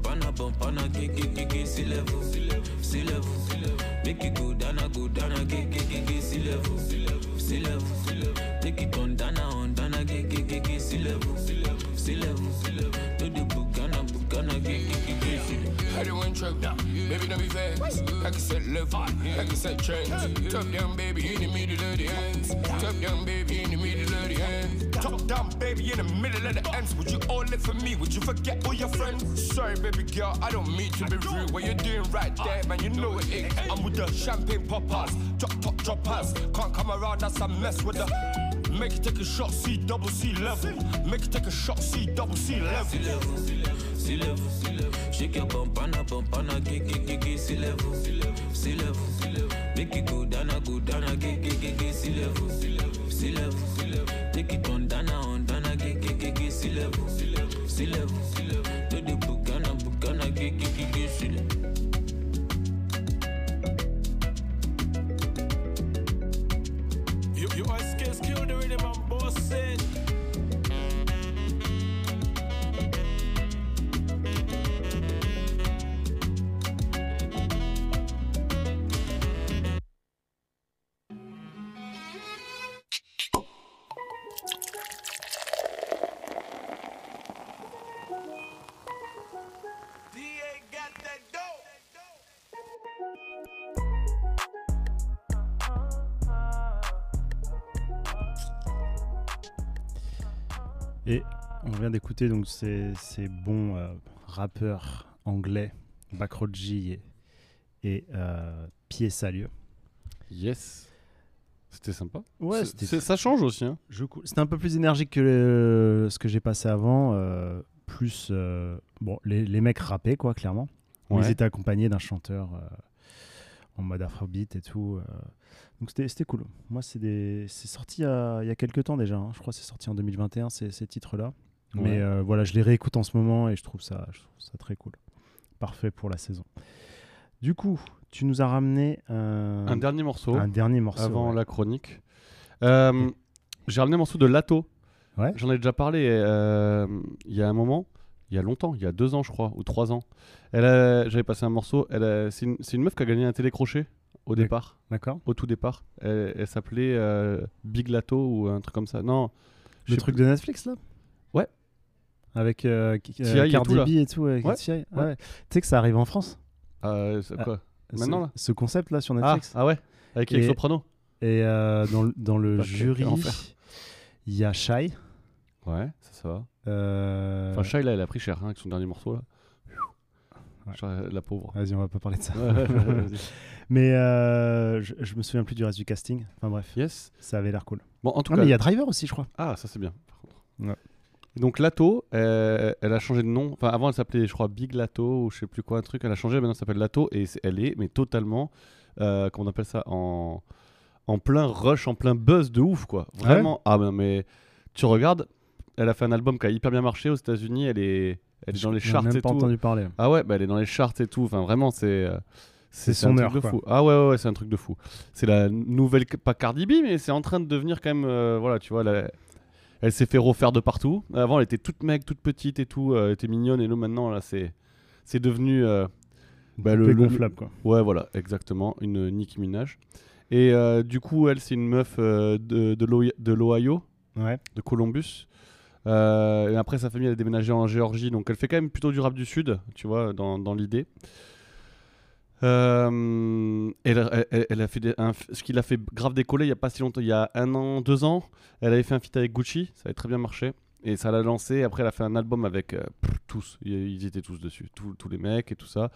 I don't trouble, baby, don't be fast. I can set level, I can set trends. Top down, baby, in the middle of the ends. Top down, baby, in the middle of the ends. Top down, baby, in the middle of the ends. Would you all live for me? Would you forget all your friends? Sorry, baby girl, I don't mean to be rude. What you're doing right there, man, you know it. is. I'm with the champagne poppers, drop top droppers. Can't come around, that's a mess with the. Make it take a shot, C double C level. Make it take a shot, C double C level. Sea level, sea level, sea level, sea level. Shake your bump and a bump and a get get get get sea level, sea level, sea level, sea level. Make it go down, a go down, a get get get get sea level, sea level, sea level, sea level. Take it on down, a d'écouter donc ces, ces bons euh, rappeurs anglais, Bakroji et, et euh, Pied Salieux. Yes. C'était sympa. Ouais, ça change aussi. Hein. C'était un peu plus énergique que le- ce que j'ai passé avant. euh, plus. euh, bon, les, les mecs rappaient, quoi, clairement. Ouais. Ils étaient accompagnés d'un chanteur en mode afrobeat et tout. donc c'était c'était cool. Moi, c'est des- c'est sorti il y, a, il y a quelques temps déjà. hein. Je crois que c'est sorti en 2021, ces, ces titres-là. Ouais. Mais euh, voilà, je les réécoute en ce moment et je trouve ça, je trouve ça très cool. Parfait pour la saison. Du coup, tu nous as ramené un, Un dernier morceau. Un dernier morceau. Avant ouais. la chronique. Euh, J'ai ramené un morceau de Lato. Ouais. J'en ai déjà parlé euh, il y a un moment, il y a longtemps, il y a deux ans je crois, ou trois ans. J'avais passé un morceau. C'est une, meuf qui a gagné un télécrochet au départ. D'accord. Au tout départ. Elle, elle s'appelait euh, Big Lato ou un truc comme ça. Non. Le truc plus. de Netflix là? Ouais. Avec euh, euh, Cardi. B et tout. avec Ouais, T.I. ouais. Ouais. Tu sais que ça arrive en France Euh, quoi ce- Maintenant là Ce concept là sur Ah, Netflix. ah ouais Avec les Soprano Et euh, dans, le- dans le Bah, quel- jury, il y a Shai. Ouais, ça, ça va. Euh, Enfin, Shai, là, elle a pris cher hein, avec son dernier morceau là. Ouais. La pauvre. Vas-y, on va pas parler de ça. Mais euh, je, je me souviens plus du reste du casting. Enfin bref, Yes. ça avait l'air cool. Bon, en tout Ah, cas. mais il y a Driver aussi, je crois. Ah, ça c'est bien, par contre. Ouais. Donc Lato, euh, elle a changé de nom. Enfin, avant elle s'appelait, je crois, Big Lato ou je sais plus quoi, un truc. Elle a changé, maintenant elle s'appelle Lato et elle est, mais totalement, euh, comment on appelle ça, en, en plein rush, en plein buzz de ouf, quoi. Ah ouais Vraiment. Ah, ben, mais tu regardes, elle a fait un album qui a hyper bien marché aux États-Unis. Elle est, elle est dans les charts même et pas tout. entendu parler. Ah ouais, bah, elle est dans les charts et tout. Enfin, vraiment, c'est, euh, C'est un son truc heure, de fou. Ah ouais, ouais, ouais, c'est un truc de fou. C'est la nouvelle, pas Cardi B, mais c'est en train de devenir quand même, euh, voilà, tu vois, la- elle s'est fait refaire de partout. Avant, elle était toute maigre, toute petite et tout, euh, elle était mignonne, et là maintenant, là, c'est, c'est devenu euh, bah, poupée gonflable, quoi. Ouais, voilà, exactement, une Nicki Minaj. Et euh, du coup, elle, c'est une meuf de, de l'Ohio- de l'Ohio, Ouais. de Columbus. Euh, et après, sa famille elle a déménagé en Géorgie, donc elle fait quand même plutôt du rap du Sud, tu vois, dans, dans l'idée. Euh, elle, elle- elle- elle a fait des- un ce qui l'a fait grave décoller il y a pas si longtemps, il y a un an, deux ans. Elle avait fait un feat avec Gucci, ça avait très bien marché. Et ça l'a lancé. Après, elle a fait un album avec euh, tous. Ils étaient tous dessus. Tous, tous les mecs et tout ça.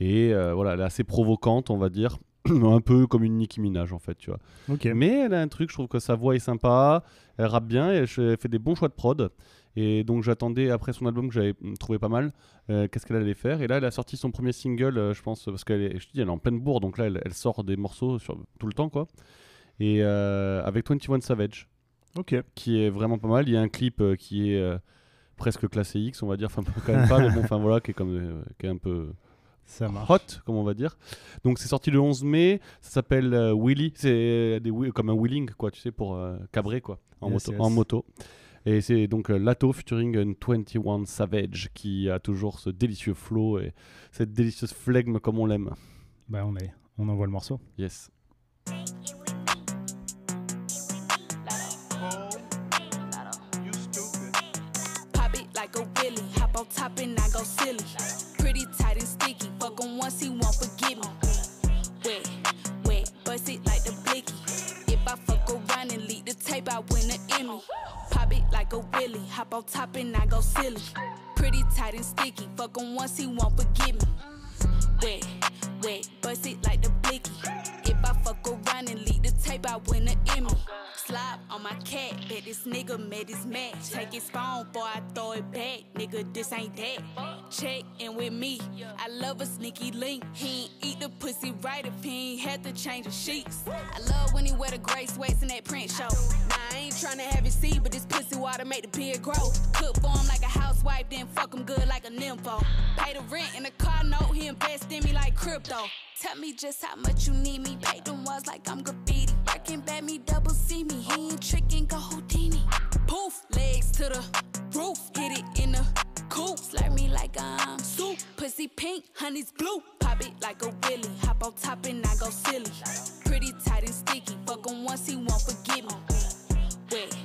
Et euh, voilà, elle est assez provocante, on va dire. un peu comme une Nicki Minaj, en fait, tu vois. Mais elle a un truc, je trouve que sa voix est sympa. Elle rappe bien et elle fait des bons choix de prod. Et donc, j'attendais, après son album que j'avais mm, trouvé pas mal, euh, qu'est-ce qu'elle allait faire. Et là, elle a sorti son premier single, euh, je pense, parce qu'elle est, je te dis, elle est en pleine bourre. Donc là, elle, elle sort des morceaux sur, tout le temps, quoi. Et euh, avec 21 Savage. Ok. Qui est vraiment pas mal. Il y a un clip euh, qui est presque classé X, on va dire. Enfin, quand même pas, mais bon, enfin voilà, qui est, comme, qui est un peu Ça marche. hot, comme on va dire. Donc c'est sorti le 11 mai. Ça s'appelle euh, Willy. C'est des comme un wheeling, quoi, tu sais, pour euh, cabrer, quoi, en, Yes, moto, yes. en moto. Et c'est donc euh, Lato featuring un 21 Savage qui a toujours ce délicieux flow et cette délicieuse flegme comme on l'aime. Bah, on, est... on envoie le morceau. Yes. Pop it like a willy. Hop on top and I go silly. Pretty tight and sticky. Fuck him once, he won't forgive me. Wet, wet, bust it like the blicky. If I fuck around and leak the tape, I win an Emmy. Like a willy. Hop on top and I go silly. Pretty tight and sticky. Fuck him once, he won't forgive me. Wet, wet, bust it like the blicky. If I fuck around and leak the tape, I win an Emmy. Slide on my cat, bet this nigga made his match. Take his phone, boy, I throw it back. Nigga, this ain't that. Check in with me. I love a sneaky link. He ain't eat the pussy right if he ain't had to change the sheets. I love when he wear the gray sweats in that print show. Nah, I ain't tryna have it see, but this pussy water make the beard grow. Cook for him like a housewife, then fuck him good like a nympho. Pay the rent in the car note, he invest in me like crypto. Tell me just how much you need me. Pay them walls like I'm graffiti. Working bad me double see me. He ain't tricking, go Houdini. Poof, legs to the roof. Hit it in the coop. Slurp me like I'm soup. Pussy pink, honey's blue. Pop it like a willy. Hop on top and I go silly. Pretty tight and sticky. Fuck him once, he won't forgive me. Wet,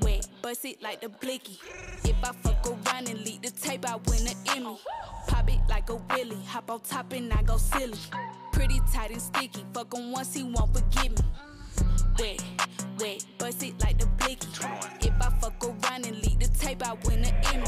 wet, bust it like the blicky. If I fuck around and leak the tape, I win an Emmy. Pop it like a willy. Hop on top and I go silly. Pretty tight and sticky. Fuck him once, he won't forgive me. Wet, wet, bust it like the blicky. If I fuck around and leak the tape, I win an Emmy.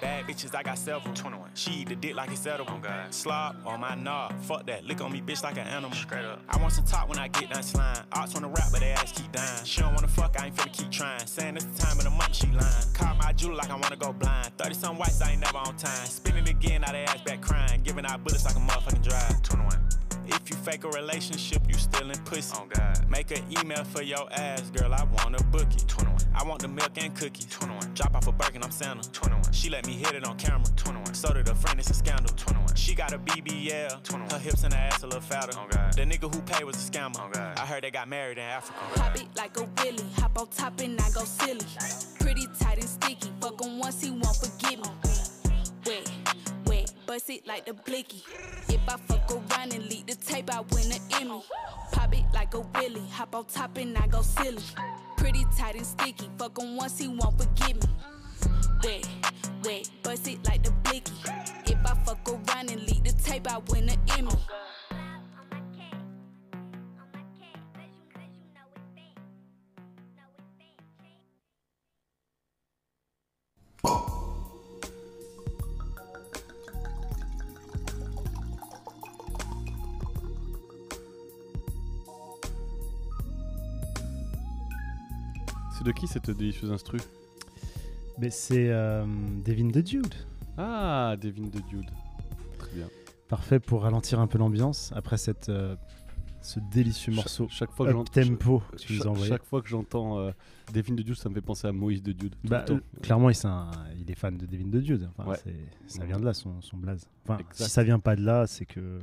Bad bitches, I got several. 21. She eat the dick like it's edible. Oh, Slop on my knob. Fuck that. Lick on me, bitch, like an animal. Straight up. I want some talk when I get done slime. Ox on the rap, but they ass keep dying. She don't wanna fuck, I ain't finna keep trying. Saying it's the time of the month, she lying. Call my jewel like I wanna go blind. 30 some whites, I ain't never on time. Spinning again, now they ass back crying. Giving out bullets like a motherfucking drive. 21. If you fake a relationship, you still in pussy. Oh God. Make an email for your ass, girl. I wanna book it. 21. I want the milk and cookies. 21. Drop off a Birkin, I'm Santa. 21. She let me hit it on camera. 21. So did a friend, it's a scandal. 21. She got a BBL. 21. Her hips and her ass a little fatter. Oh God. The nigga who paid was a scammer. Oh God. I heard they got married in Africa. Oh, Pop it like a willy. Hop on top and I go silly. Pretty tight and sticky. Fuck him once, he won't forgive me. Bust it like the blicky. If I fuck around and leak the tape, I win an Emmy. Pop it like a willy. Hop on top and I go silly. Pretty tight and sticky. Fuck him once, he won't forgive me. Wet, wet, bust it like the blicky. If I fuck around and leak the tape, I win an Emmy. C'est de qui cette délicieuse instru Mais c'est euh, Devin the Dude. Ah, Devin the Dude. Très bien. Parfait pour ralentir un peu l'ambiance après cette, euh, ce délicieux morceau Chaque, chaque fois que j'entends tempo nous chaque, fois que j'entends euh, Devin the Dude, ça me fait penser à Moïse de Dude. tout Bah, euh, clairement, il, un- est fan de Devin de Dude. Enfin, Ouais. ça vient de là son, son blaze. Enfin, Exact. si ça vient pas de là, c'est que.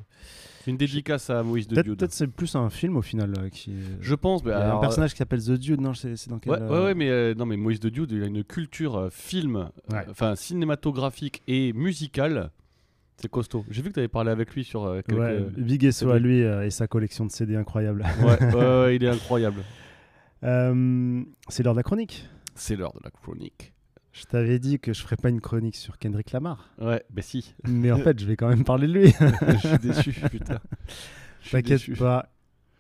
C'est une dédicace à Moïse de Dude. peut-être c'est plus un film au final euh, qui. est- Je pense, mais Il y a alors, un personnage qui s'appelle The Dude. Non, c'est dans quel. Ouais, euh, ouais, mais euh, non, mais Moïse de Dude, il a une culture euh, film, euh, enfin cinématographique et musicale. C'est costaud. J'ai vu que tu avais parlé avec lui sur euh, quelques. Ouais, Big SO à lui euh, et sa collection de CD incroyable. Ouais, il est incroyable. Euh, c'est l'heure de la chronique. C'est l'heure de la chronique. Je t'avais dit que je ferais pas une chronique sur Kendrick Lamar. Ouais, bah si. Mais en fait, je vais quand même parler de lui. Je suis déçu, putain. T'inquiète pas,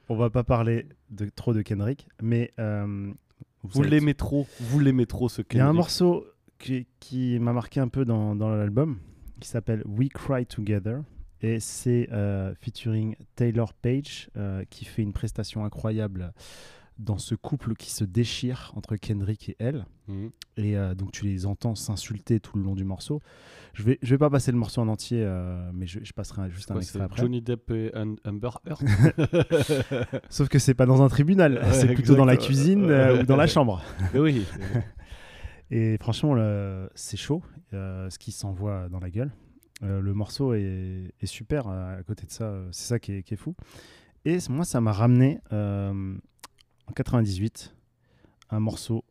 on va pas parler de, trop de Kendrick, mais euh, Vous l'aimez trop, vous l'aimez trop ce Il y a un Kendrick. morceau qui, qui m'a marqué un peu dans, dans l'album qui s'appelle We Cry Together et c'est euh, featuring Taylor Page euh, qui fait une prestation incroyable dans ce couple qui se déchire entre Kendrick et elle. Mhm. Et euh, donc tu les entends s'insulter tout le long du morceau. Je vais, je vais pas passer le morceau en entier, euh, mais je, je passerai juste un extrait après. Johnny Depp et Am- Amber Heard. Sauf que c'est pas dans un tribunal, Ouais, c'est plutôt dans la cuisine euh, ou dans la chambre. Oui. Et franchement, c'est chaud, ce qui s'envoie dans la gueule. Euh, le morceau est, est super à côté de ça, euh, c'est ça qui est, qui est fou. Et moi, ça m'a ramené euh, en 98 un morceau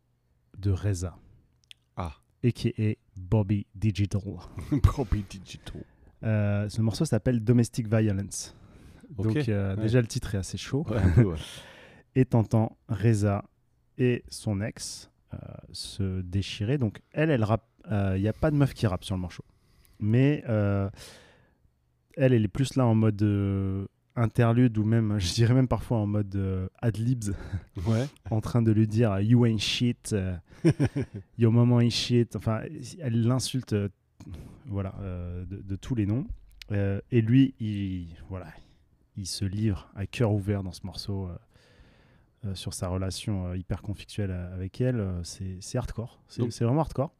de Reza. Ah. A.K.A. Bobby Digital. Bobby Digital. Euh, ce morceau s'appelle Domestic Violence. Donc euh, ouais. déjà le titre est assez chaud. Ouais, ouais. et t'entends Reza et son ex se déchirer. Donc elle, elle rappe. Il n'y a pas de meuf qui rappe sur le morceau. Mais euh, elle, elle est plus là en mode euh, interlude ou même, je dirais même parfois en mode euh, ad-libs. Ouais. en train de lui dire You ain't shit. euh, Your maman ain't shit. Enfin, elle l'insulte euh, voilà, euh, de, de tous les noms. Euh, et lui, il, voilà, il se livre à cœur ouvert dans ce morceau euh, sur sa relation euh, hyper conflictuelle euh, avec elle. Euh, c'est hardcore. C'est vraiment hardcore.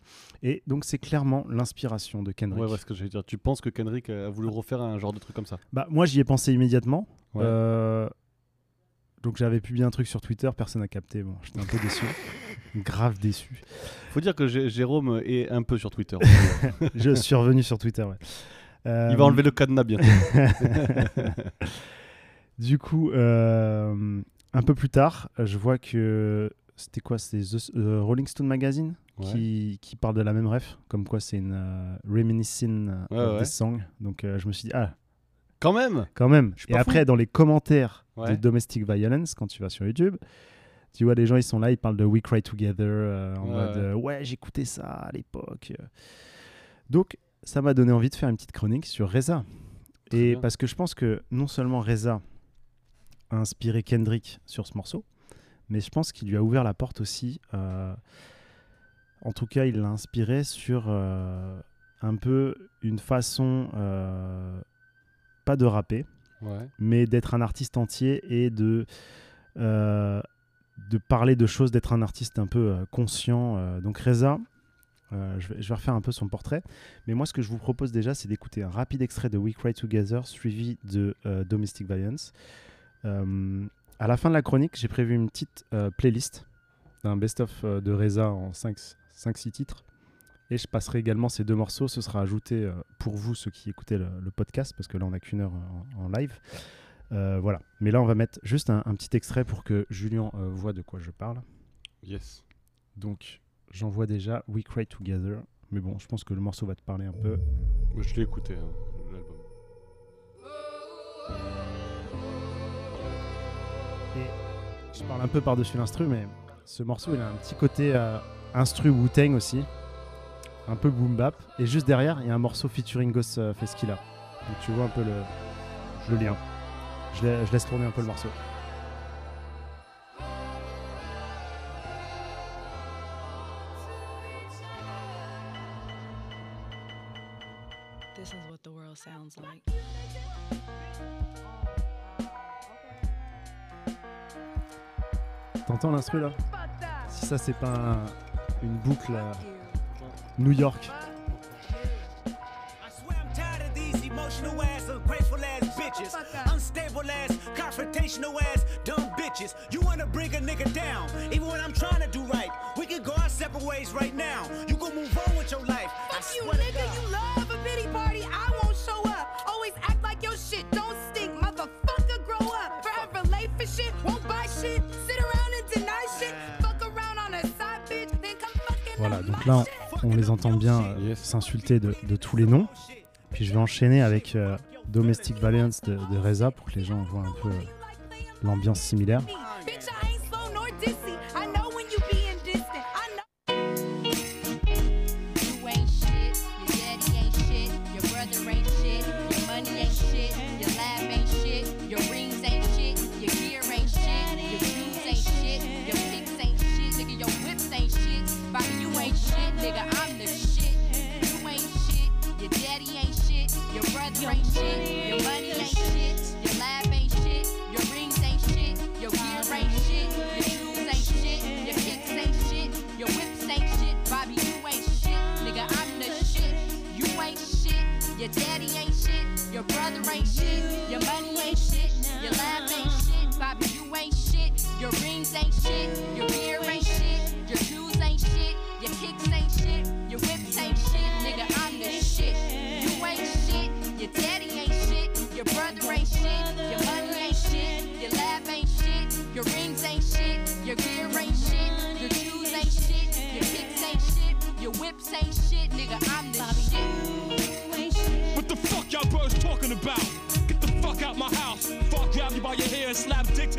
Et donc, c'est clairement l'inspiration de Kendrick. Ouais, ouais, ce que dire. Tu penses que Kendrick a voulu refaire un genre de truc comme ça? Bah, moi, j'y ai pensé immédiatement. Ouais. Donc, j'avais publié un truc sur Twitter, personne n'a capté. Bon, j'étais un peu déçu. Grave déçu. Faut dire que Jé- Jérôme est un peu sur Twitter. Je suis revenu sur Twitter, ouais. Il va enlever le cadenas bientôt. du coup, euh, un peu plus tard, je vois que c'était quoi The- euh, Rolling Stone Magazine Ouais. qui, qui parle de la même ref, comme quoi c'est une euh, reminiscing euh, Ouais, of ouais. this song. Donc euh, je me suis dit, ah, Quand même quand même. Et après, dans les commentaires de Domestic Violence, quand tu vas sur YouTube, tu vois, les gens, ils sont là, ils parlent de We Cry Together, euh, en Ouais, mode, ouais. euh, ouais, j'écoutais ça à l'époque. Donc, ça m'a donné envie de faire une petite chronique sur Reza. Très Et bien. parce que je pense que non seulement Reza a inspiré Kendrick sur ce morceau, mais je pense qu'il lui a ouvert la porte aussi. euh, en tout cas, il l'a inspiré sur euh, un peu une façon, euh, pas de rapper, Ouais. mais d'être un artiste entier et de, de parler de choses, d'être un artiste un peu euh, conscient. euh. donc Reza, euh, je, vais, je vais refaire un peu son portrait. Mais moi, ce que je vous propose déjà, c'est d'écouter un rapide extrait de We Cry Together suivi de Domestic Violence. Euh, à la fin de la chronique, j'ai prévu une petite euh, playlist d'un best-of euh, de Reza en 5-6 titres. Et je passerai également ces deux morceaux. Ce sera ajouté euh, pour vous, ceux qui écoutez le, le podcast, parce que là, on n'a qu'une heure en, en live. Euh, voilà. Mais là, on va mettre juste un, un petit extrait pour que Julien euh, voit de quoi je parle. Yes. Donc, j'envoie déjà We Cry Together. Mais bon, je pense que le morceau va te parler un peu. Je l'ai écouté, hein, l'album. Je parle un peu par-dessus l'instru, mais ce morceau, il a un petit côté euh, instru Wu-Tang aussi. Un peu boom bap. Et juste derrière, il y a un morceau featuring Ghost euh, Feskilla. Donc tu vois un peu le, lien. Je laisse tourner un peu le morceau. Si ça, c'est pas un- une boucle New York. Les entend bien euh, s'insulter de, de tous les noms. Puis je vais enchaîner avec euh, Domestic Violence de, de Reza pour que les gens voient un peu euh, l'ambiance similaire.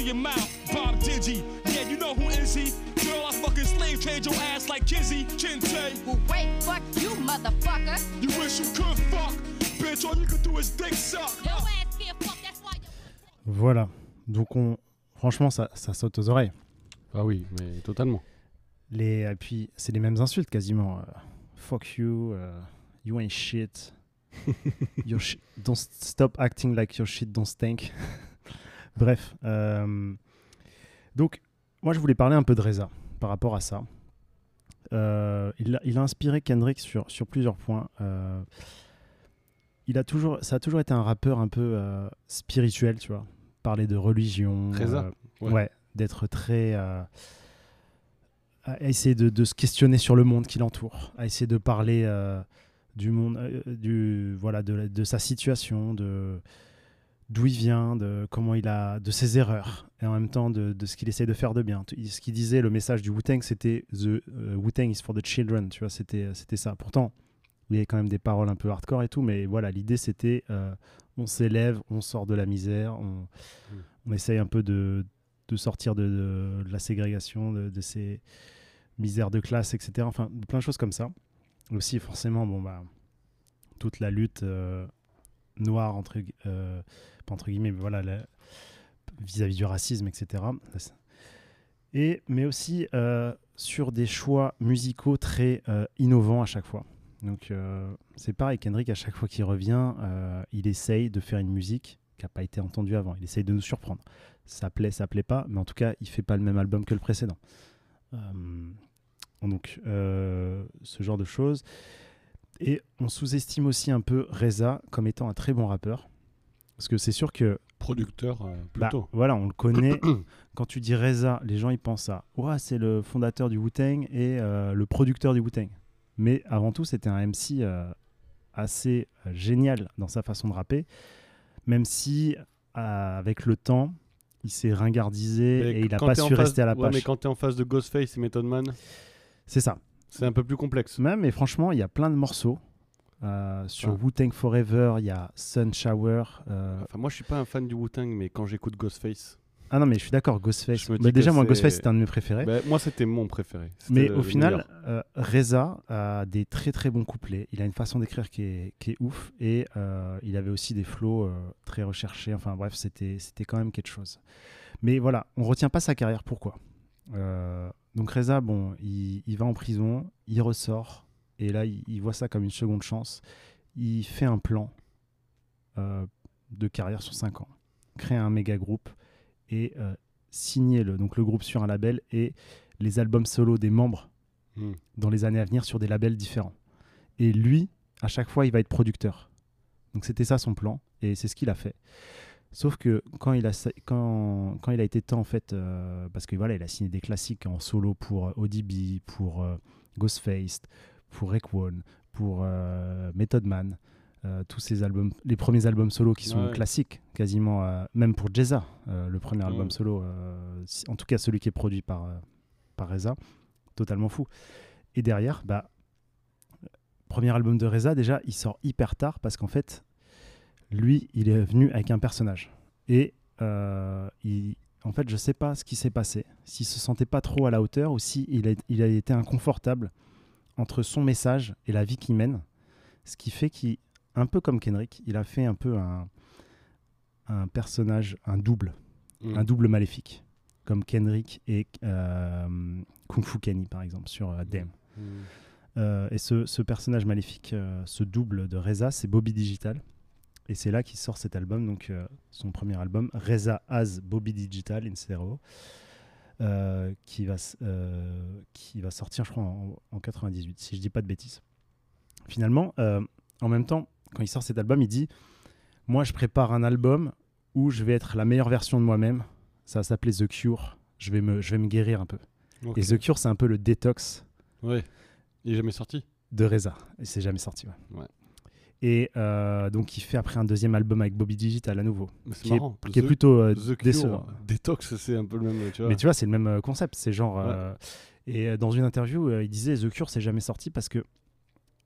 Your mouth. Bob Digi, yeah, you know who is he? Girl, I fucking slave trade your ass like Kizzy, Kinte. Well, wait, fuck you, motherfucker. You wish you could fuck, bitch. All you could do is dick suck. Your ass can't fuck, that's why. Voilà, donc on, franchement, ça, ça saute aux oreilles. Ah oui, mais totalement. Les, et puis, c'est les mêmes insultes quasiment. euh, fuck you, euh, you ain't shit. your shi- don't stop acting like your shit don't stink. Bref. euh, donc, moi, je voulais parler un peu de Reza par rapport à ça. Euh, il, a, il a inspiré Kendrick sur, sur plusieurs points. Euh, il a toujours, ça a toujours été un rappeur un peu spirituel, tu vois. Parler de religion. Reza, ouais. ouais, d'être très. à essayer de, de se questionner sur le monde qui l'entoure, à essayer de parler du monde, du, voilà, de sa situation, de d'où il vient, de comment il a, de ses erreurs, et en même temps de, de ce qu'il essaie de faire de bien. Ce qu'il disait, le message du Wu-Tang, c'était The euh, Wu-Tang is for the children, tu vois, c'était c'était ça. Pourtant, il y avait quand même des paroles un peu hardcore et tout, mais voilà, l'idée c'était euh, on s'élève, on sort de la misère, on, on essaye un peu de, de sortir de, de- de la ségrégation, de, de ces misères de classe, etc. Enfin, plein de choses comme ça. Aussi, forcément, bon, bah, toute la lutte euh, noire, entre, euh, entre guillemets, voilà, vis-à-vis du racisme, etc. Et, mais aussi euh, sur des choix musicaux très euh, innovants à chaque fois. Donc, c'est pareil, Kendrick, à chaque fois qu'il revient, il essaye de faire une musique qui n'a pas été entendue avant. Il essaye de nous surprendre. Ça plaît, ça plaît pas, mais en tout cas, il fait pas le même album que le précédent. Donc, ce genre de choses. Et on sous-estime aussi un peu Reza comme étant un très bon rappeur. Parce que c'est sûr que. Producteur, euh, Bah, plutôt. voilà, on le connaît. Quand tu dis Reza, les gens ils pensent à. Ouais, c'est le fondateur du Wu-Tang et euh, le producteur du Wu-Tang. Mais avant tout, c'était un MC euh, assez euh, génial dans sa façon de rapper. Même si, avec le temps, il s'est ringardisé Mais et il n'a pas su face- rester à la ouais, page. mais quand t'es en face de Ghostface et Method Man, C'est ça. C'est un peu plus complexe. Même, et franchement, il y a plein de morceaux. Euh, sur Ah. Wu-Tang Forever, il y a Sun Shower. euh, Enfin, moi, je suis pas un fan du Wu-Tang, mais quand j'écoute Ghostface. Ah non, mais je suis d'accord, Ghostface. Bah, déjà, moi, Ghostface, c'était un de mes préférés. Bah, moi, c'était mon préféré. Mais au final, euh, Reza a des très très bons couplets. Il a une façon d'écrire qui est, qui est ouf. Et il avait aussi des flows euh, très recherchés. Enfin bref, c'était c'était quand même quelque chose. Mais voilà, on retient pas sa carrière. Pourquoi? Donc Reza, bon, il, il va en prison, il ressort. Et là, il, il voit ça comme une seconde chance. Il fait un plan euh, de carrière sur 5 ans. Créer un méga groupe et euh, signer le, donc le groupe sur un label et les albums solo des membres Hmm. dans les années à venir sur des labels différents. Et lui, à chaque fois, il va être producteur. Donc c'était ça son plan et c'est ce qu'il a fait. Sauf que quand il a, quand, quand il a été temps, en fait, euh, parce que voilà, il a signé des classiques en solo pour euh, ODB, pour euh, Ghostface, pour Raekwon, pour euh, Method Man, tous ces albums, les premiers albums solo qui sont Ouais. classiques, quasiment, même pour Jeza, le premier album Mm. solo, euh, si- en tout cas celui qui est produit par, par Reza, totalement fou. Et derrière, bah, premier album de Reza, déjà, il sort hyper tard parce qu'en fait, lui, il est venu avec un personnage. Et euh, il, en fait, je sais pas ce qui s'est passé, s'il se sentait pas trop à la hauteur ou s'il il a, il a été inconfortable entre son message et la vie qu'il mène. Ce qui fait qu'il, un peu comme Kendrick, il a fait un peu un, un personnage, un double, Mm. un double maléfique, comme Kendrick et euh, Kung Fu Kenny, par exemple, sur euh. Mm. Euh, et ce, ce personnage maléfique, ce double de Reza, c'est Bobby Digital. Et c'est là qu'il sort cet album, donc euh, son premier album, Reza as Bobby Digital in Stereo, euh, qui, va, euh, qui va sortir, je crois, en, en 98, si je dis pas de bêtises. Finalement, en même temps, quand il sort cet album, il dit Moi, je prépare un album où je vais être la meilleure version de moi-même. Ça va s'appeler The Cure. Je vais, me, je vais me guérir un peu. Et The Cure, c'est un peu le détox Ouais. Il est jamais sorti? de Reza. Et c'est jamais sorti. ouais. Ouais. Et euh, donc, il fait après un deuxième album avec Bobby Digital à nouveau. C'est Qui est, marrant. qui est The- plutôt euh, Cure, décevant. Détox, c'est un peu le même. Tu vois. Mais tu vois, c'est le même euh, concept. C'est genre. Ouais. euh, et dans une interview, il disait The Cure, c'est jamais sorti parce que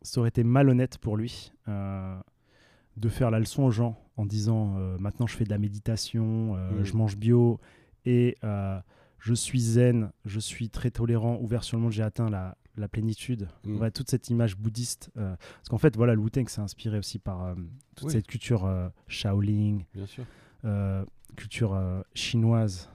ça aurait été malhonnête pour lui de faire la leçon aux gens en disant maintenant je fais de la méditation, Mm. je mange bio et je suis zen, je suis très tolérant, ouvert sur le monde, j'ai atteint la, la plénitude. Mm. Ouais, toute cette image bouddhiste. euh, parce qu'en fait, voilà, le Wu-Tang s'est inspiré aussi par euh, toute Oui. cette culture euh, Shaolin, Bien sûr. culture chinoise,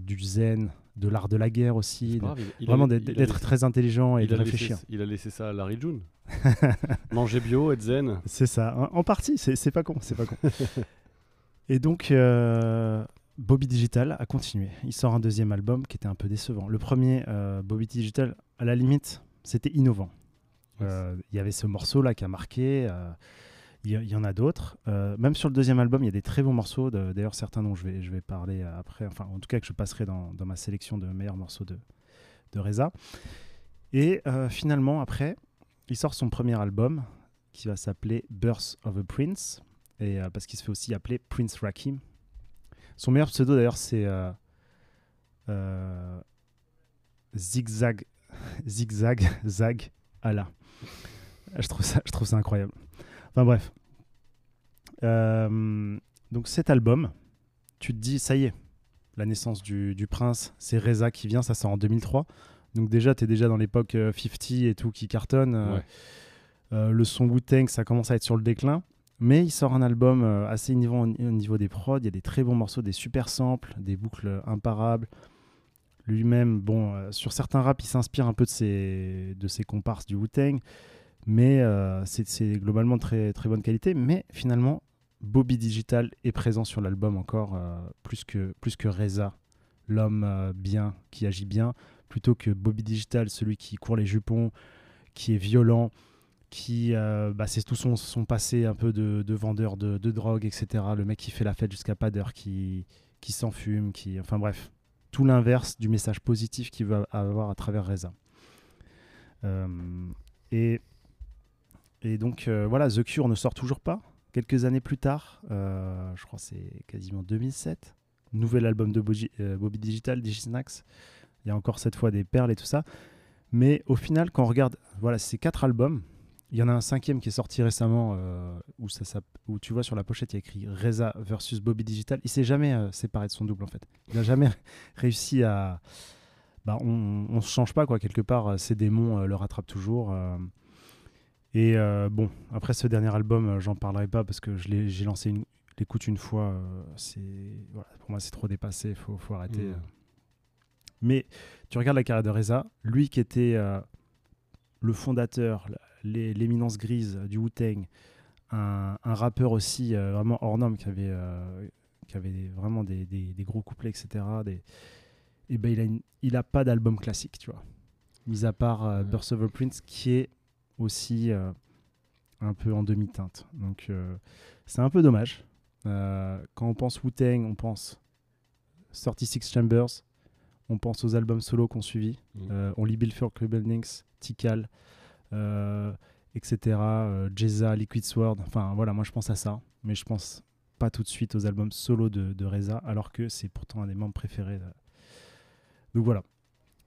du zen, de l'art de la guerre aussi. De- grave, il- vraiment d'être très intelligent et de laissé- réfléchir. il a laissé ça à Larry June. Manger bio, être zen. C'est ça, en, en partie, c'est pas con, c'est pas con. et donc, Bobby Digital a continué. Il sort un deuxième album qui était un peu décevant. Le premier, euh, Bobby Digital, à la limite, c'était innovant. Euh, Il y avait ce morceau-là qui a marqué. euh, Il y, en a d'autres. Euh, même sur le deuxième album, il y a des très bons morceaux. D'ailleurs, certains dont je vais, je vais parler après. Enfin, en tout cas, que je passerai dans, dans ma sélection de meilleurs morceaux de, de Reza. Et finalement, après, il sort son premier album qui va s'appeler Birth of a Prince. Et, parce qu'il se fait aussi appeler Prince Rakim. Son meilleur pseudo, d'ailleurs, c'est Zigzag, Zigzag, Zag, Allah. Je trouve ça, je trouve ça incroyable. Enfin bref. Euh, donc cet album, tu te dis, ça y est, la naissance du, du prince, c'est Reza qui vient, ça sort en 2003. Donc déjà, tu es déjà dans l'époque euh, 50 et tout qui cartonne. euh, Ouais. euh, le son Wu-Tang, ça commence à être sur le déclin. Mais il sort un album euh, assez innovant au, au niveau des prods. Il y a des très bons morceaux, des super samples, des boucles imparables. Lui-même, bon, euh, sur certains raps, il s'inspire un peu de ses, comparses du Wu-Tang. Mais euh, c'est globalement très, très bonne qualité. Mais finalement, Bobby Digital est présent sur l'album encore euh, plus, que, plus Reza, l'homme bien, qui agit bien, plutôt que Bobby Digital, celui qui court les jupons, qui est violent, qui bah, c'est tout son, son passé un peu de, de vendeur de, de drogue, etc. Le mec qui fait la fête jusqu'à pas d'heure, qui, qui s'enfume, qui, enfin bref, tout l'inverse du message positif qu'il veut avoir à travers Reza. Euh, et, donc euh, voilà, The Cure ne sort toujours pas. Quelques années plus tard, euh, je crois c'est quasiment 2007, nouvel album de Bobby, Bobby Digital, Digisnax. Il y a encore cette fois des perles et tout ça. Mais au final, quand on regarde voilà, ces quatre albums, il y en a un cinquième qui est sorti récemment euh, où, ça, s'app- où tu vois sur la pochette, il y a écrit Reza versus Bobby Digital. Il s'est jamais euh, séparé de son double en fait. Il n'a jamais réussi à. Bah, on ne se change pas quoi, quelque part. euh, Ces démons euh, le rattrapent toujours. Et bon, après ce dernier album, j'en parlerai pas parce que j'ai lancé une- l'écoute une fois. c'est voilà, pour moi, c'est trop dépassé. Il faut, faut arrêter. Euh. Mais tu regardes la carrière de Reza, lui qui était le fondateur, l'éminence grise du Wu-Tang, un, un rappeur aussi euh, vraiment hors norme qui avait, euh, qui avait des- vraiment des, des- des gros couplets, etc. Et ben il a, une- il a pas d'album classique, tu vois. Mis à part euh, Birth of a Prince qui est aussi euh, un peu en demi-teinte. Donc c'est un peu dommage. Quand on pense Wu-Tang, on pense 36 Chambers, on pense aux albums solo qu'on suivi. Mhm. Euh, on lit Bill Furk Buildings, Tikal, etc. euh, Jeza, Liquid Sword. Enfin voilà, moi je pense à ça, mais je pense pas tout de suite aux albums solo de, de Reza, alors que c'est pourtant un des membres préférés. de- Donc voilà.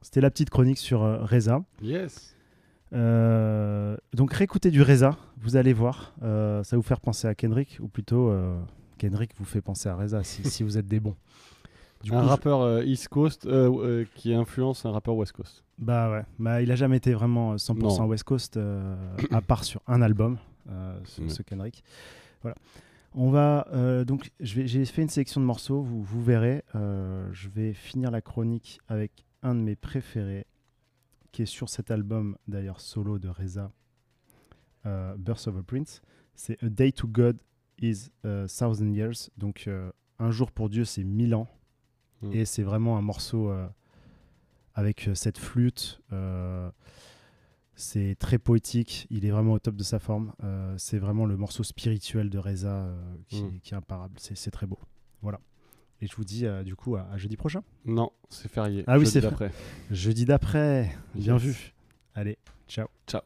C'était la petite chronique sur euh, Reza. Yes. Euh, donc réécoutez du Reza, vous allez voir, euh, ça va vous faire penser à Kendrick, ou plutôt euh, Kendrick vous fait penser à Reza si, si vous êtes des bons. Du un coup, je- rappeur euh, East Coast euh, euh, qui influence un rappeur West Coast. Bah ouais, bah, il a jamais été vraiment 100% Non. West Coast, euh, à part sur un album, euh, ce, ce Kendrick. Voilà. On va euh, donc, j'ai fait une sélection de morceaux, vous, vous verrez. euh, je vais finir la chronique avec un de mes préférés, qui est sur cet album d'ailleurs solo de Reza, euh, Birth of a Prince. C'est A Day to God is a Thousand Years. Donc euh, un jour pour Dieu, c'est mille ans. Mm. Et c'est vraiment un morceau euh, avec euh, cette flûte. euh, c'est très poétique. Il est vraiment au top de sa forme. Euh, c'est vraiment le morceau spirituel de Reza euh, qui, Mm. qui est imparable. C'est c'est très beau. Voilà. Et je vous dis euh, du coup à, à jeudi prochain. Non, c'est férié. Ah oui, Jeudi c'est d'après. Jeudi d'après. Bien Yes. vu. Allez, ciao. Ciao.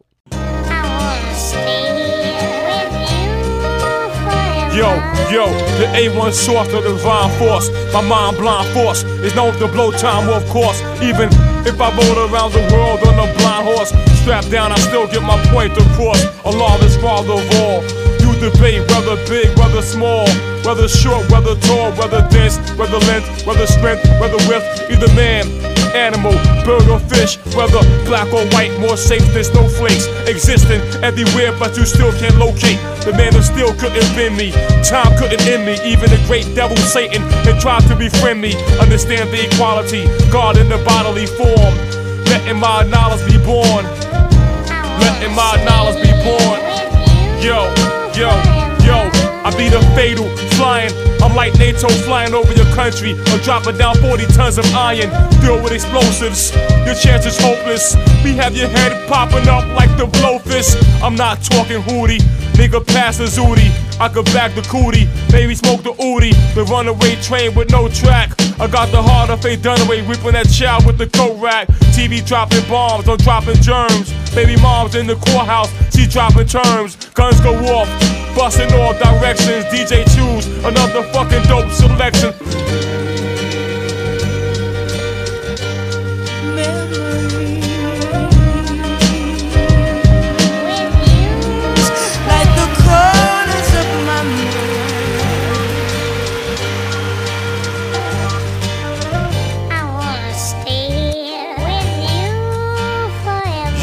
Yo, yo, the A1 source of the divine force. My mind blind force is known to blow time, of course. Even if I rode around the world on a blind horse, strapped down, I still get my point across. Allah is father of all. You debate whether big, whether small, whether short, whether tall, whether dense, whether length, whether strength, whether width. Either man, animal, bird or fish, whether black or white, more safe than snowflakes. Existing everywhere, but you still can't locate. The man who still couldn't bend me. Time couldn't end me. Even the great devil Satan had tried to befriend me. Understand the equality, God in the bodily form. Letting my knowledge be born. Letting my knowledge be born. Yo, yo, yo, I be the fatal flying. I'm like NATO flying over your country. I'm dropping down 40 tons of iron, filled with explosives. Your chance is hopeless. We have your head popping up like the blowfish. I'm not talking hootie, nigga, pass the zooty. I could back the cootie, Baby, smoke the ooty. The runaway train with no track. I got the heart of Faye Dunaway, whipping that child with the coat rack. TV dropping bombs, I'm dropping germs. Baby mom's in the courthouse, she dropping terms. Guns go off, busting all directions. DJ choose another fucking dope selection.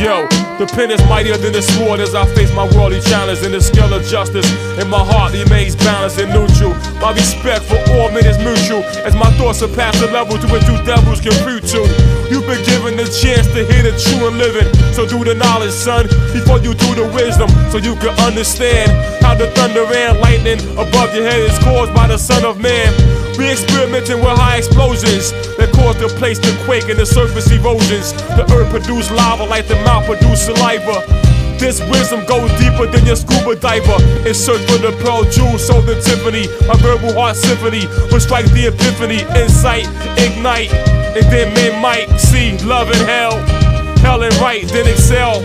Yo, the pen is mightier than the sword as I face my worldly challenge in the scale of justice. In my heart remains balanced and neutral. My respect for all men is mutual as my thoughts surpass the level to which you devils can view to. You've been given the chance to hear the true and living. So do the knowledge, son, before you do the wisdom. So you can understand how the thunder and lightning above your head is caused by the Son of Man. We experimenting with high explosions that cause the place to quake and the surface erosions. The earth produce lava like the mouth produce saliva. This wisdom goes deeper than your scuba diver. In search for the pearl jewels sold in Tiffany. My verbal heart symphony will strike the epiphany. Insight, ignite, and then men might see love and hell. Hell and right, then excel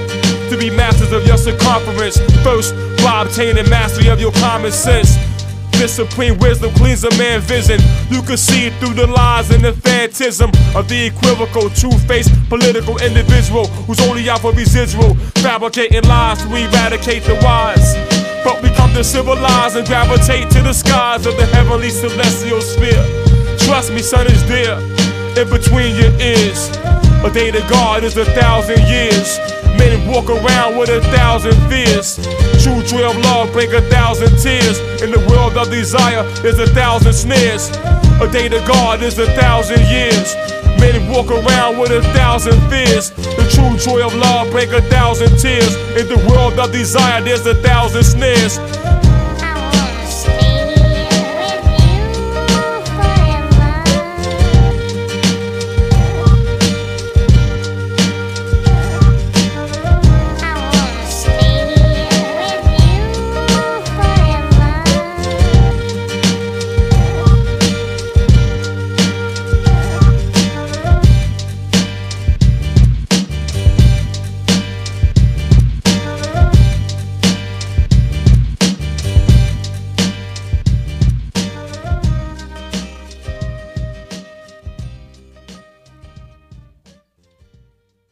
to be masters of your circumference. First, by obtaining mastery of your common sense. Supreme wisdom cleans a man's vision. You can see through the lies and the phantasm of the equivocal, two-faced political individual who's only out for residual, fabricating lies to eradicate the wise. But we come to civilize and gravitate to the skies of the heavenly celestial sphere. Trust me, son, is there in between your ears. A day to God is a thousand years. Men walk around with a thousand fears. True joy of love break a thousand tears. In the world of desire, there's a thousand snares. A day to God is a thousand years. Men walk around with a thousand fears. The true joy of love break a thousand tears. In the world of desire, there's a thousand snares.